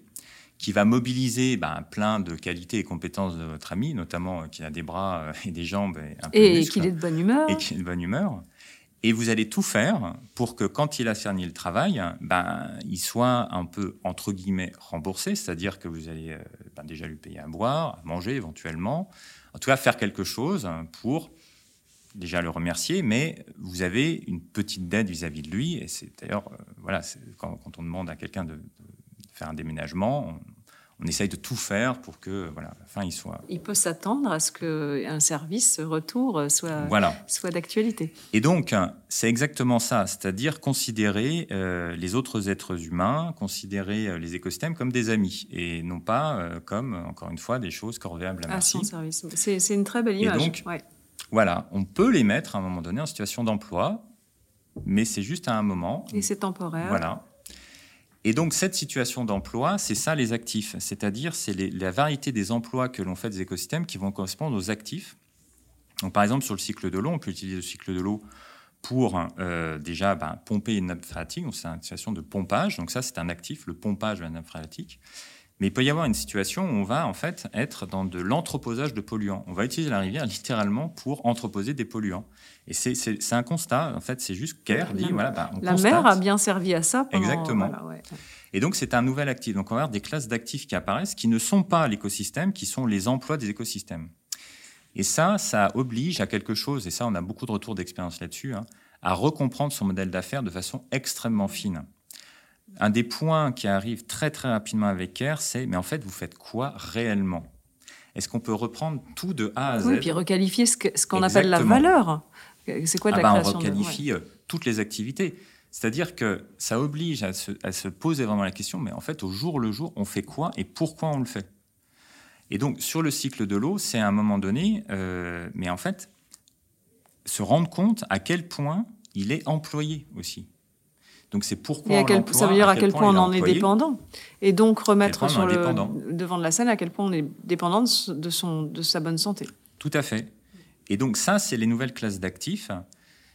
qui va mobiliser ben, plein de qualités et compétences de votre ami, notamment euh, qu'il a des bras euh, et des jambes et un peu Et qu'il est de bonne humeur. Et qu'il est de bonne humeur. Et vous allez tout faire pour que quand il a cerné le travail, ben, il soit un peu, entre guillemets, remboursé, c'est-à-dire que vous allez euh, ben, déjà lui payer à boire, à manger éventuellement, en tout cas faire quelque chose pour déjà le remercier, mais vous avez une petite dette vis-à-vis de lui. Et c'est d'ailleurs, euh, voilà, quand, on demande à quelqu'un de, faire un déménagement, on, essaye de tout faire pour que, voilà, la fin, il soit. Il peut s'attendre à ce qu'un service retour soit, soit d'actualité. Et donc, c'est exactement ça, c'est-à-dire considérer euh, les autres êtres humains, considérer euh, les écosystèmes comme des amis et non pas comme, encore une fois, des choses corvéables à merci. service. C'est une très belle image. donc, voilà, on peut les mettre à un moment donné en situation d'emploi, mais c'est juste à un moment. Et c'est temporaire. Voilà. Et donc cette situation d'emploi, c'est ça les actifs, c'est-à-dire c'est la variété des emplois que l'on fait des écosystèmes qui vont correspondre aux actifs. Donc par exemple sur le cycle de l'eau, on peut utiliser le cycle de l'eau pour euh, déjà ben, pomper une nappe phréatique, donc c'est une situation de pompage, donc ça c'est un actif, le pompage de la nappe phréatique. Mais il peut y avoir une situation où on va en fait être dans de l'entreposage de polluants. On va utiliser la rivière littéralement pour entreposer des polluants. Et c'est un constat, en fait, c'est juste qu'elle dit, voilà, bah, La mer a bien servi à ça. Exactement. Et donc, c'est un nouvel actif. Donc, on va avoir des classes d'actifs qui apparaissent qui ne sont pas l'écosystème, qui sont les emplois des écosystèmes. Et ça, ça oblige à quelque chose, et ça, on a beaucoup de retours d'expérience là-dessus, hein, à recomprendre son modèle d'affaires de façon extrêmement fine un des points qui arrive très très rapidement avec CARE, c'est mais en fait, vous faites quoi réellement? Est-ce qu'on peut reprendre tout de A à Z? Oui, puis requalifier ce qu'on appelle la valeur. C'est quoi de ah la bah, On requalifie euh, toutes les activités. C'est-à-dire que ça oblige à se, poser vraiment la question, mais en fait, au jour le jour, on fait quoi et pourquoi on le fait? Et donc, sur le cycle de l'eau, c'est à un moment donné, euh, mais en fait, se rendre compte à quel point il est employé aussi. Donc c'est pourquoi ça veut dire à quel, point, on en est dépendant. Et donc remettre sur le devant de la scène à quel point on est dépendant de, son, de sa bonne santé. Tout à fait. Et donc ça, c'est les nouvelles classes d'actifs.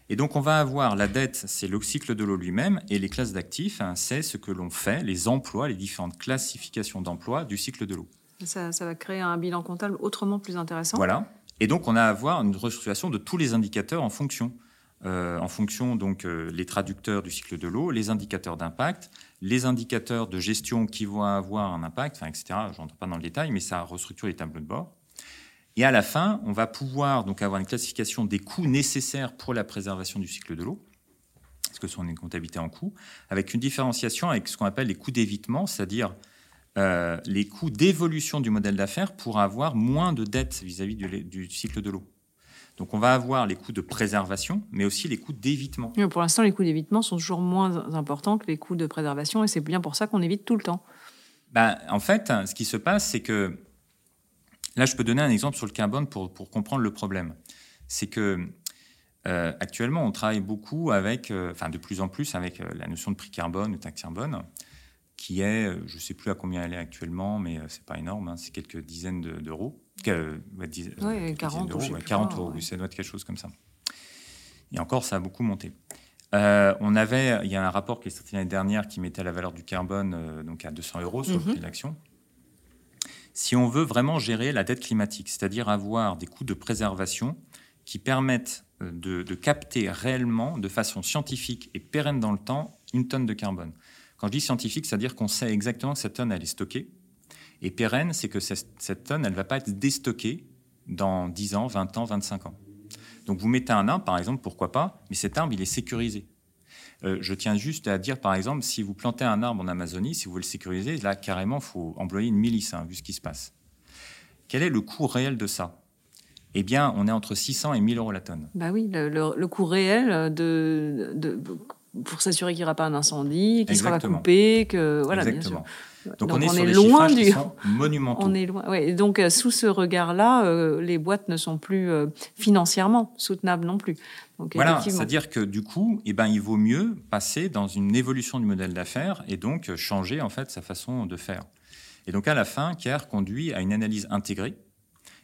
Et donc on va avoir la dette, c'est le cycle de l'eau lui-même, et les classes d'actifs, c'est ce que l'on fait, les emplois, les différentes classifications d'emplois du cycle de l'eau. Ça, ça va créer un bilan comptable autrement plus intéressant. Voilà. Et donc on a à avoir une restructuration de tous les indicateurs en fonction. Euh, en fonction donc euh, les traducteurs du cycle de l'eau, les indicateurs d'impact, les indicateurs de gestion qui vont avoir un impact, etc. Je n'entre pas dans le détail, mais ça restructure les tableaux de bord. Et à la fin, on va pouvoir donc avoir une classification des coûts nécessaires pour la préservation du cycle de l'eau, parce que ce sont une comptabilité en coûts, avec une différenciation avec ce qu'on appelle les coûts d'évitement, c'est-à-dire euh, les coûts d'évolution du modèle d'affaires pour avoir moins de dettes vis-à-vis du cycle de l'eau. Donc on va avoir les coûts de préservation, mais aussi les coûts d'évitement. Pour l'instant, les coûts d'évitement sont toujours moins importants que les coûts de préservation, et c'est bien pour ça qu'on évite tout le temps. Ben, en fait, ce qui se passe, c'est que là, je peux donner un exemple sur le carbone pour, pour comprendre le problème. C'est que euh, actuellement, on travaille beaucoup avec, euh, enfin de plus en plus avec euh, la notion de prix carbone, de taxe carbone, qui est, je ne sais plus à combien elle est actuellement, mais c'est pas énorme, hein, c'est quelques dizaines d'euros. Oui, 40 euros. 40 euros, ça doit être quelque chose comme ça. Et encore, ça a beaucoup monté. on avait, il y a un rapport qui est sorti l'année dernière qui mettait la valeur du carbone donc à 200 euros sur le prix de l'action. Si on veut vraiment gérer la dette climatique, c'est-à-dire avoir des coûts de préservation qui permettent de, capter réellement, de façon scientifique et pérenne dans le temps, une tonne de carbone. Quand je dis scientifique, c'est-à-dire qu'on sait exactement que cette tonne, elle est stockée. Et pérenne, c'est que cette, tonne, elle ne va pas être déstockée dans 10 ans, 20 ans, 25 ans. Donc vous mettez un arbre, par exemple, pourquoi pas, mais cet arbre, il est sécurisé. Euh, je tiens juste à dire, par exemple, si vous plantez un arbre en Amazonie, si vous voulez le sécuriser, là, carrément, il faut employer une milice, hein, vu ce qui se passe. Quel est le coût réel de ça? Eh bien, on est entre 600 et 1000 euros la tonne. Bah oui, le, coût réel de, pour s'assurer qu'il n'y aura pas un incendie, qu'il sera coupé, que voilà. Exactement. Donc, on est, sur loin du qui sont monumentaux. On est loin. Ouais. Donc euh, sous ce regard-là, euh, les boîtes ne sont plus euh, financièrement soutenables non plus. Donc, voilà, c'est-à-dire que du coup, eh ben, il vaut mieux passer dans une évolution du modèle d'affaires et donc changer en fait sa façon de faire. Et donc à la fin, CARE conduit à une analyse intégrée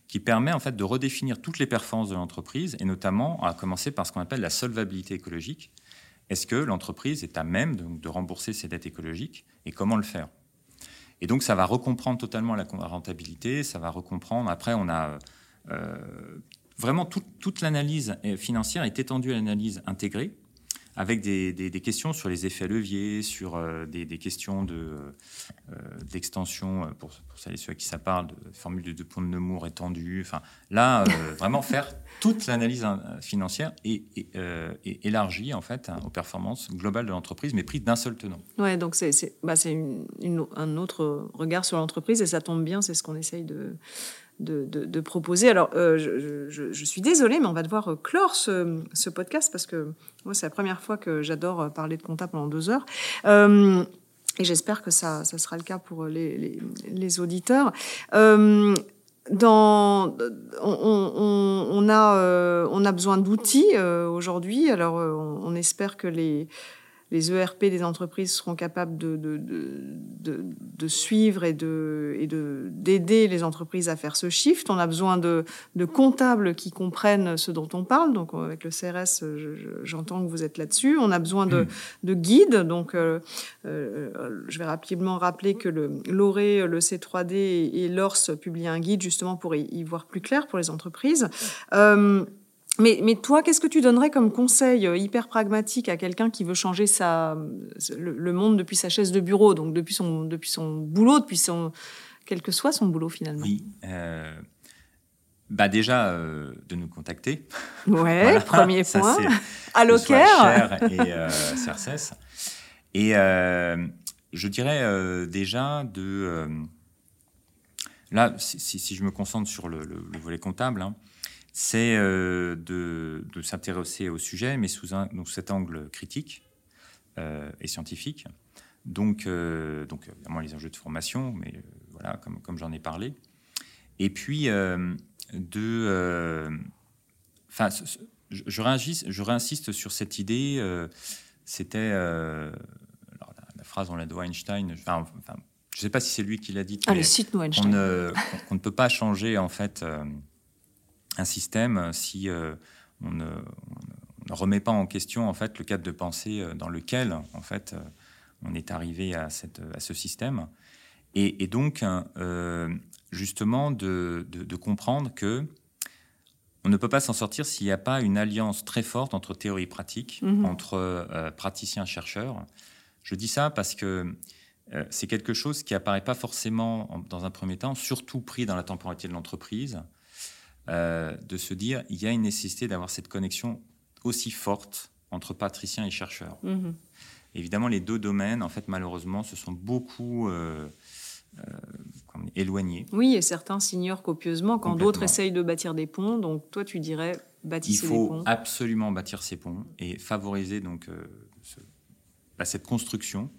qui permet en fait de redéfinir toutes les performances de l'entreprise et notamment à commencer par ce qu'on appelle la solvabilité écologique. Est-ce que l'entreprise est à même de, rembourser ses dettes écologiques et comment le faire? Et donc ça va recomprendre totalement la rentabilité, ça va recomprendre. Après, on a euh, vraiment toute l'analyse financière est étendue à l'analyse intégrée avec des, questions sur les effets leviers, sur euh, des, questions euh, d'extension, de, pour, pour celles et ceux à qui ça parle, de formule de, de pont de Nemours étendue. Enfin, là, euh, vraiment faire toute l'analyse financière et, élargie en fait hein, aux performances globales de l'entreprise, mais pris d'un seul tenant. Ouais, donc c'est bah, un autre regard sur l'entreprise et ça tombe bien, c'est ce qu'on essaye de de, proposer. Alors, euh, je, suis désolée, mais on va devoir euh, clore ce, podcast parce que moi, c'est la première fois que j'adore euh, parler de compta pendant deux heures. et j'espère que ça, sera le cas pour les, auditeurs. dans, on, a, on a besoin d'outils aujourd'hui. Alors, on, espère que les, les ERP des entreprises seront capables de, de, de, de suivre et d'aider et les entreprises à faire ce shift. On a besoin de, comptables qui comprennent ce dont on parle. Donc, avec le CRS, j'entends que vous êtes là-dessus. On a besoin de, hmm. guides. Donc, euh, euh, je vais rapidement rappeler que le l'ORE, le C3D et l'ORS publient un guide justement pour y, voir plus clair pour les entreprises. Euh, mais, mais, toi, qu'est-ce que tu donnerais comme conseil euh, hyper pragmatique à quelqu'un qui veut changer sa, le, monde depuis sa chaise de bureau, donc depuis son, depuis son boulot, depuis son, quel que soit son boulot finalement? Oui. Euh, bah déjà, euh, de nous contacter. Ouais, premier point. à Locker. et euh, CRCS. Et je dirais déjà de. là, si, si, je me concentre sur le, le, volet comptable, hein, c'est euh, de, s'intéresser au sujet, mais sous, un, cet angle critique euh, et scientifique. Donc, euh, donc, évidemment, les enjeux de formation, mais voilà, comme, comme j'en ai parlé. Et puis, de. Enfin, je, je, réinsiste, je, réinsiste, sur cette idée. C'était. la, phrase, on l'a de Einstein. Enfin, je ne sais pas si c'est lui qui l'a dit. Ah, le site Einstein. On, ne peut pas changer, en fait un système si euh, on ne, remet pas en question en fait le cadre de pensée euh, dans lequel en fait euh, on est arrivé à, cette, à ce système. Et, donc, justement, de, comprendre que on ne peut pas s'en sortir s'il n'y a pas une alliance très forte entre théorie et pratique, mhm. entre praticiens et chercheurs. Je dis ça parce que c'est quelque chose qui apparaît pas forcément dans un premier temps, surtout pris dans la temporalité de l'entreprise. Euh, de se dire il y a une nécessité d'avoir cette connexion aussi forte entre patriciens et chercheurs. Mhm. Évidemment, les deux domaines, en fait, malheureusement, se sont beaucoup euh, euh, éloignés. Oui, et certains s'ignorent copieusement quand d'autres essayent de bâtir des ponts. Donc, toi, tu dirais Il faut des ponts. absolument bâtir ces ponts et favoriser donc ce- bah, cette construction.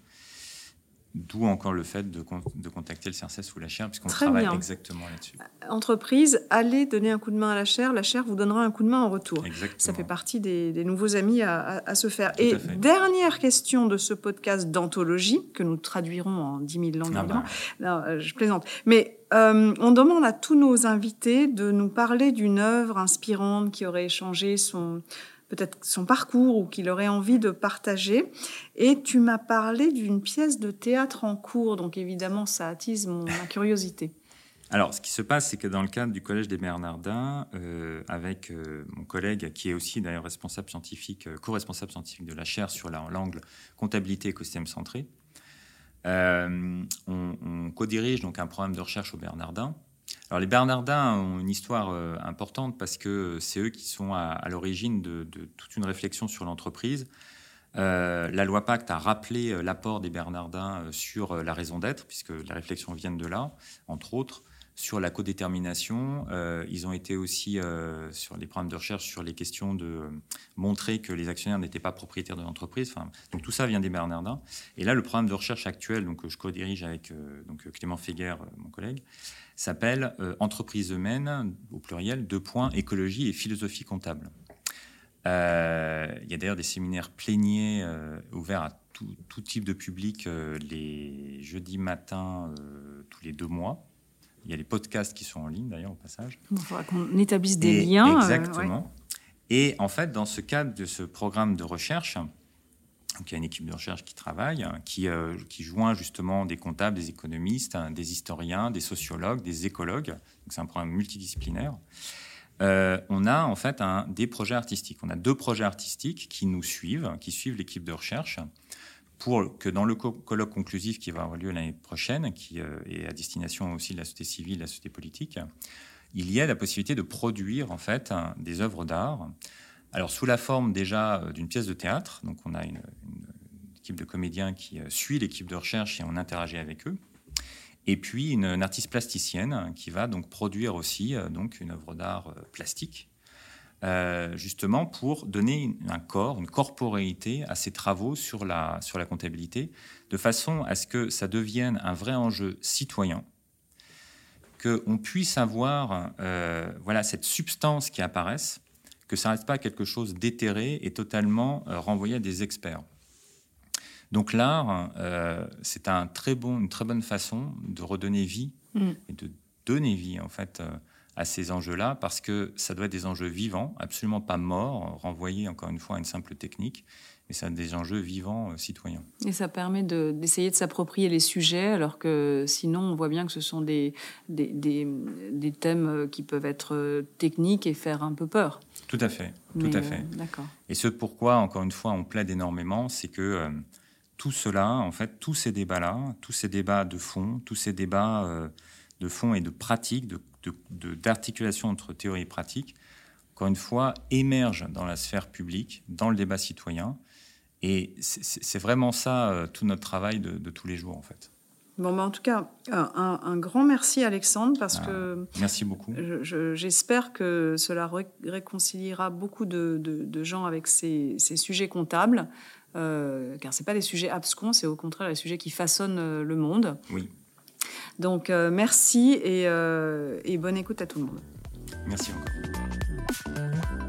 D'où encore le fait de, de contacter le CRCS ou la chaire, puisqu'on travaille bien. exactement là-dessus. Entreprise, allez donner un coup de main à la chaire, la chaire vous donnera un coup de main en retour. Exactement. Ça fait partie des, des nouveaux amis à, à- à se faire. Tout Et dernière question de ce podcast d'anthologie, que nous traduirons en 10 000 langues, Ah bah, Non, euh, je plaisante. Mais euh, on demande à tous nos invités de nous parler d'une œuvre inspirante qui aurait changé son peut-être son parcours ou qu'il aurait envie de partager. Et tu m'as parlé d'une pièce de théâtre en cours, donc évidemment ça attise mon, ma curiosité. Alors, ce qui se passe, c'est que dans le cadre du Collège des Bernardins, euh, avec euh, mon collègue, qui est aussi d'ailleurs responsable scientifique, euh, co-responsable scientifique de la chaire sur la- l'angle comptabilité écosystème centré, on, on co-dirige donc un programme de recherche aux Bernardins. Alors, les Bernardins ont une histoire euh, importante parce que c'est eux qui sont à, l'origine de, toute une réflexion sur l'entreprise. Euh, la loi Pacte a rappelé euh, l'apport des Bernardins sur la raison d'être, puisque la réflexion vient de là, entre autres sur la codétermination. Ils ont été aussi sur les programmes de recherche sur les questions de montrer que les actionnaires n'étaient pas propriétaires de l'entreprise. Donc tout ça vient des Bernardins. Et là, le programme de recherche actuel, donc que je co-dirige avec donc Clément Feguer, euh, mon collègue, s'appelle euh, Entreprise humaine au pluriel deux points écologie et philosophie comptable. Euh, il y a d'ailleurs des séminaires pléniers euh, ouverts à tout, tout type de public euh, les jeudis matins tous les deux mois. Il y a les podcasts qui sont en ligne d'ailleurs au passage. Il faudra qu'on établisse des Et- liens. Exactement. ouais. Et en fait, dans ce cadre de ce programme de recherche, donc il y a une équipe de recherche qui travaille, hein, qui, euh, qui joint justement des comptables, des économistes, hein, des historiens, des sociologues, des écologues. C'est un programme multidisciplinaire. Euh, on a en fait des projets artistiques. On a deux projets artistiques qui nous suivent, qui suivent l'équipe de recherche, pour que dans le co- colloque conclusif qui va avoir lieu l'année prochaine, qui euh, est à destination aussi de la société civile, de la société politique, il y a la possibilité de produire en fait des œuvres d'art. Alors sous la forme déjà euh, d'une pièce de théâtre, donc on a une, équipe de comédiens qui euh, suit l'équipe de recherche et on interagit avec eux. Et puis une, artiste plasticienne qui va donc produire aussi euh, donc une œuvre d'art plastique, justement pour donner un corps, une corporéité à ces travaux sur la, sur la comptabilité, de façon à ce que ça devienne un vrai enjeu citoyen, qu'on puisse avoir voilà, cette substance qui apparaisse, que ça ne reste pas quelque chose d'éthéré et totalement euh, renvoyé à des experts. Donc l'art, euh, c'est un très bon, une très bonne façon de redonner vie Mm. et de donner vie en fait euh, à ces enjeux-là, parce que ça doit être des enjeux vivants, absolument pas morts, renvoyés encore une fois à une simple technique, mais ça des enjeux vivants euh, citoyens. Et ça permet de- d'essayer de, s'approprier les sujets, alors que sinon, on voit bien que ce sont des, des, des- des thèmes euh, qui peuvent être euh, techniques et faire un peu peur. Tout à fait, tout Mais, à euh, fait. D'accord. Et ce pourquoi, encore une fois, on plaide énormément, c'est que euh, tout cela, en fait, tous ces débats-là, tous ces débats de fond, tous ces débats euh, de fond et de pratique, de- de- de- d'articulation entre théorie et pratique, encore une fois, émergent dans la sphère publique, dans le débat citoyen. Et c'est- vraiment ça, euh, tout notre travail de, de tous les jours, en fait. Bon, bah, en tout cas, un, grand merci, Alexandre, parce Ah. que Merci beaucoup. je- je- j'espère que cela ré- réconciliera beaucoup de, de- de gens avec ces, ces sujets comptables, euh, car ce pas des sujets abscons, c'est au contraire des sujets qui façonnent euh, le monde. Oui, Donc, euh, merci et, et bonne écoute à tout le monde. merci encore.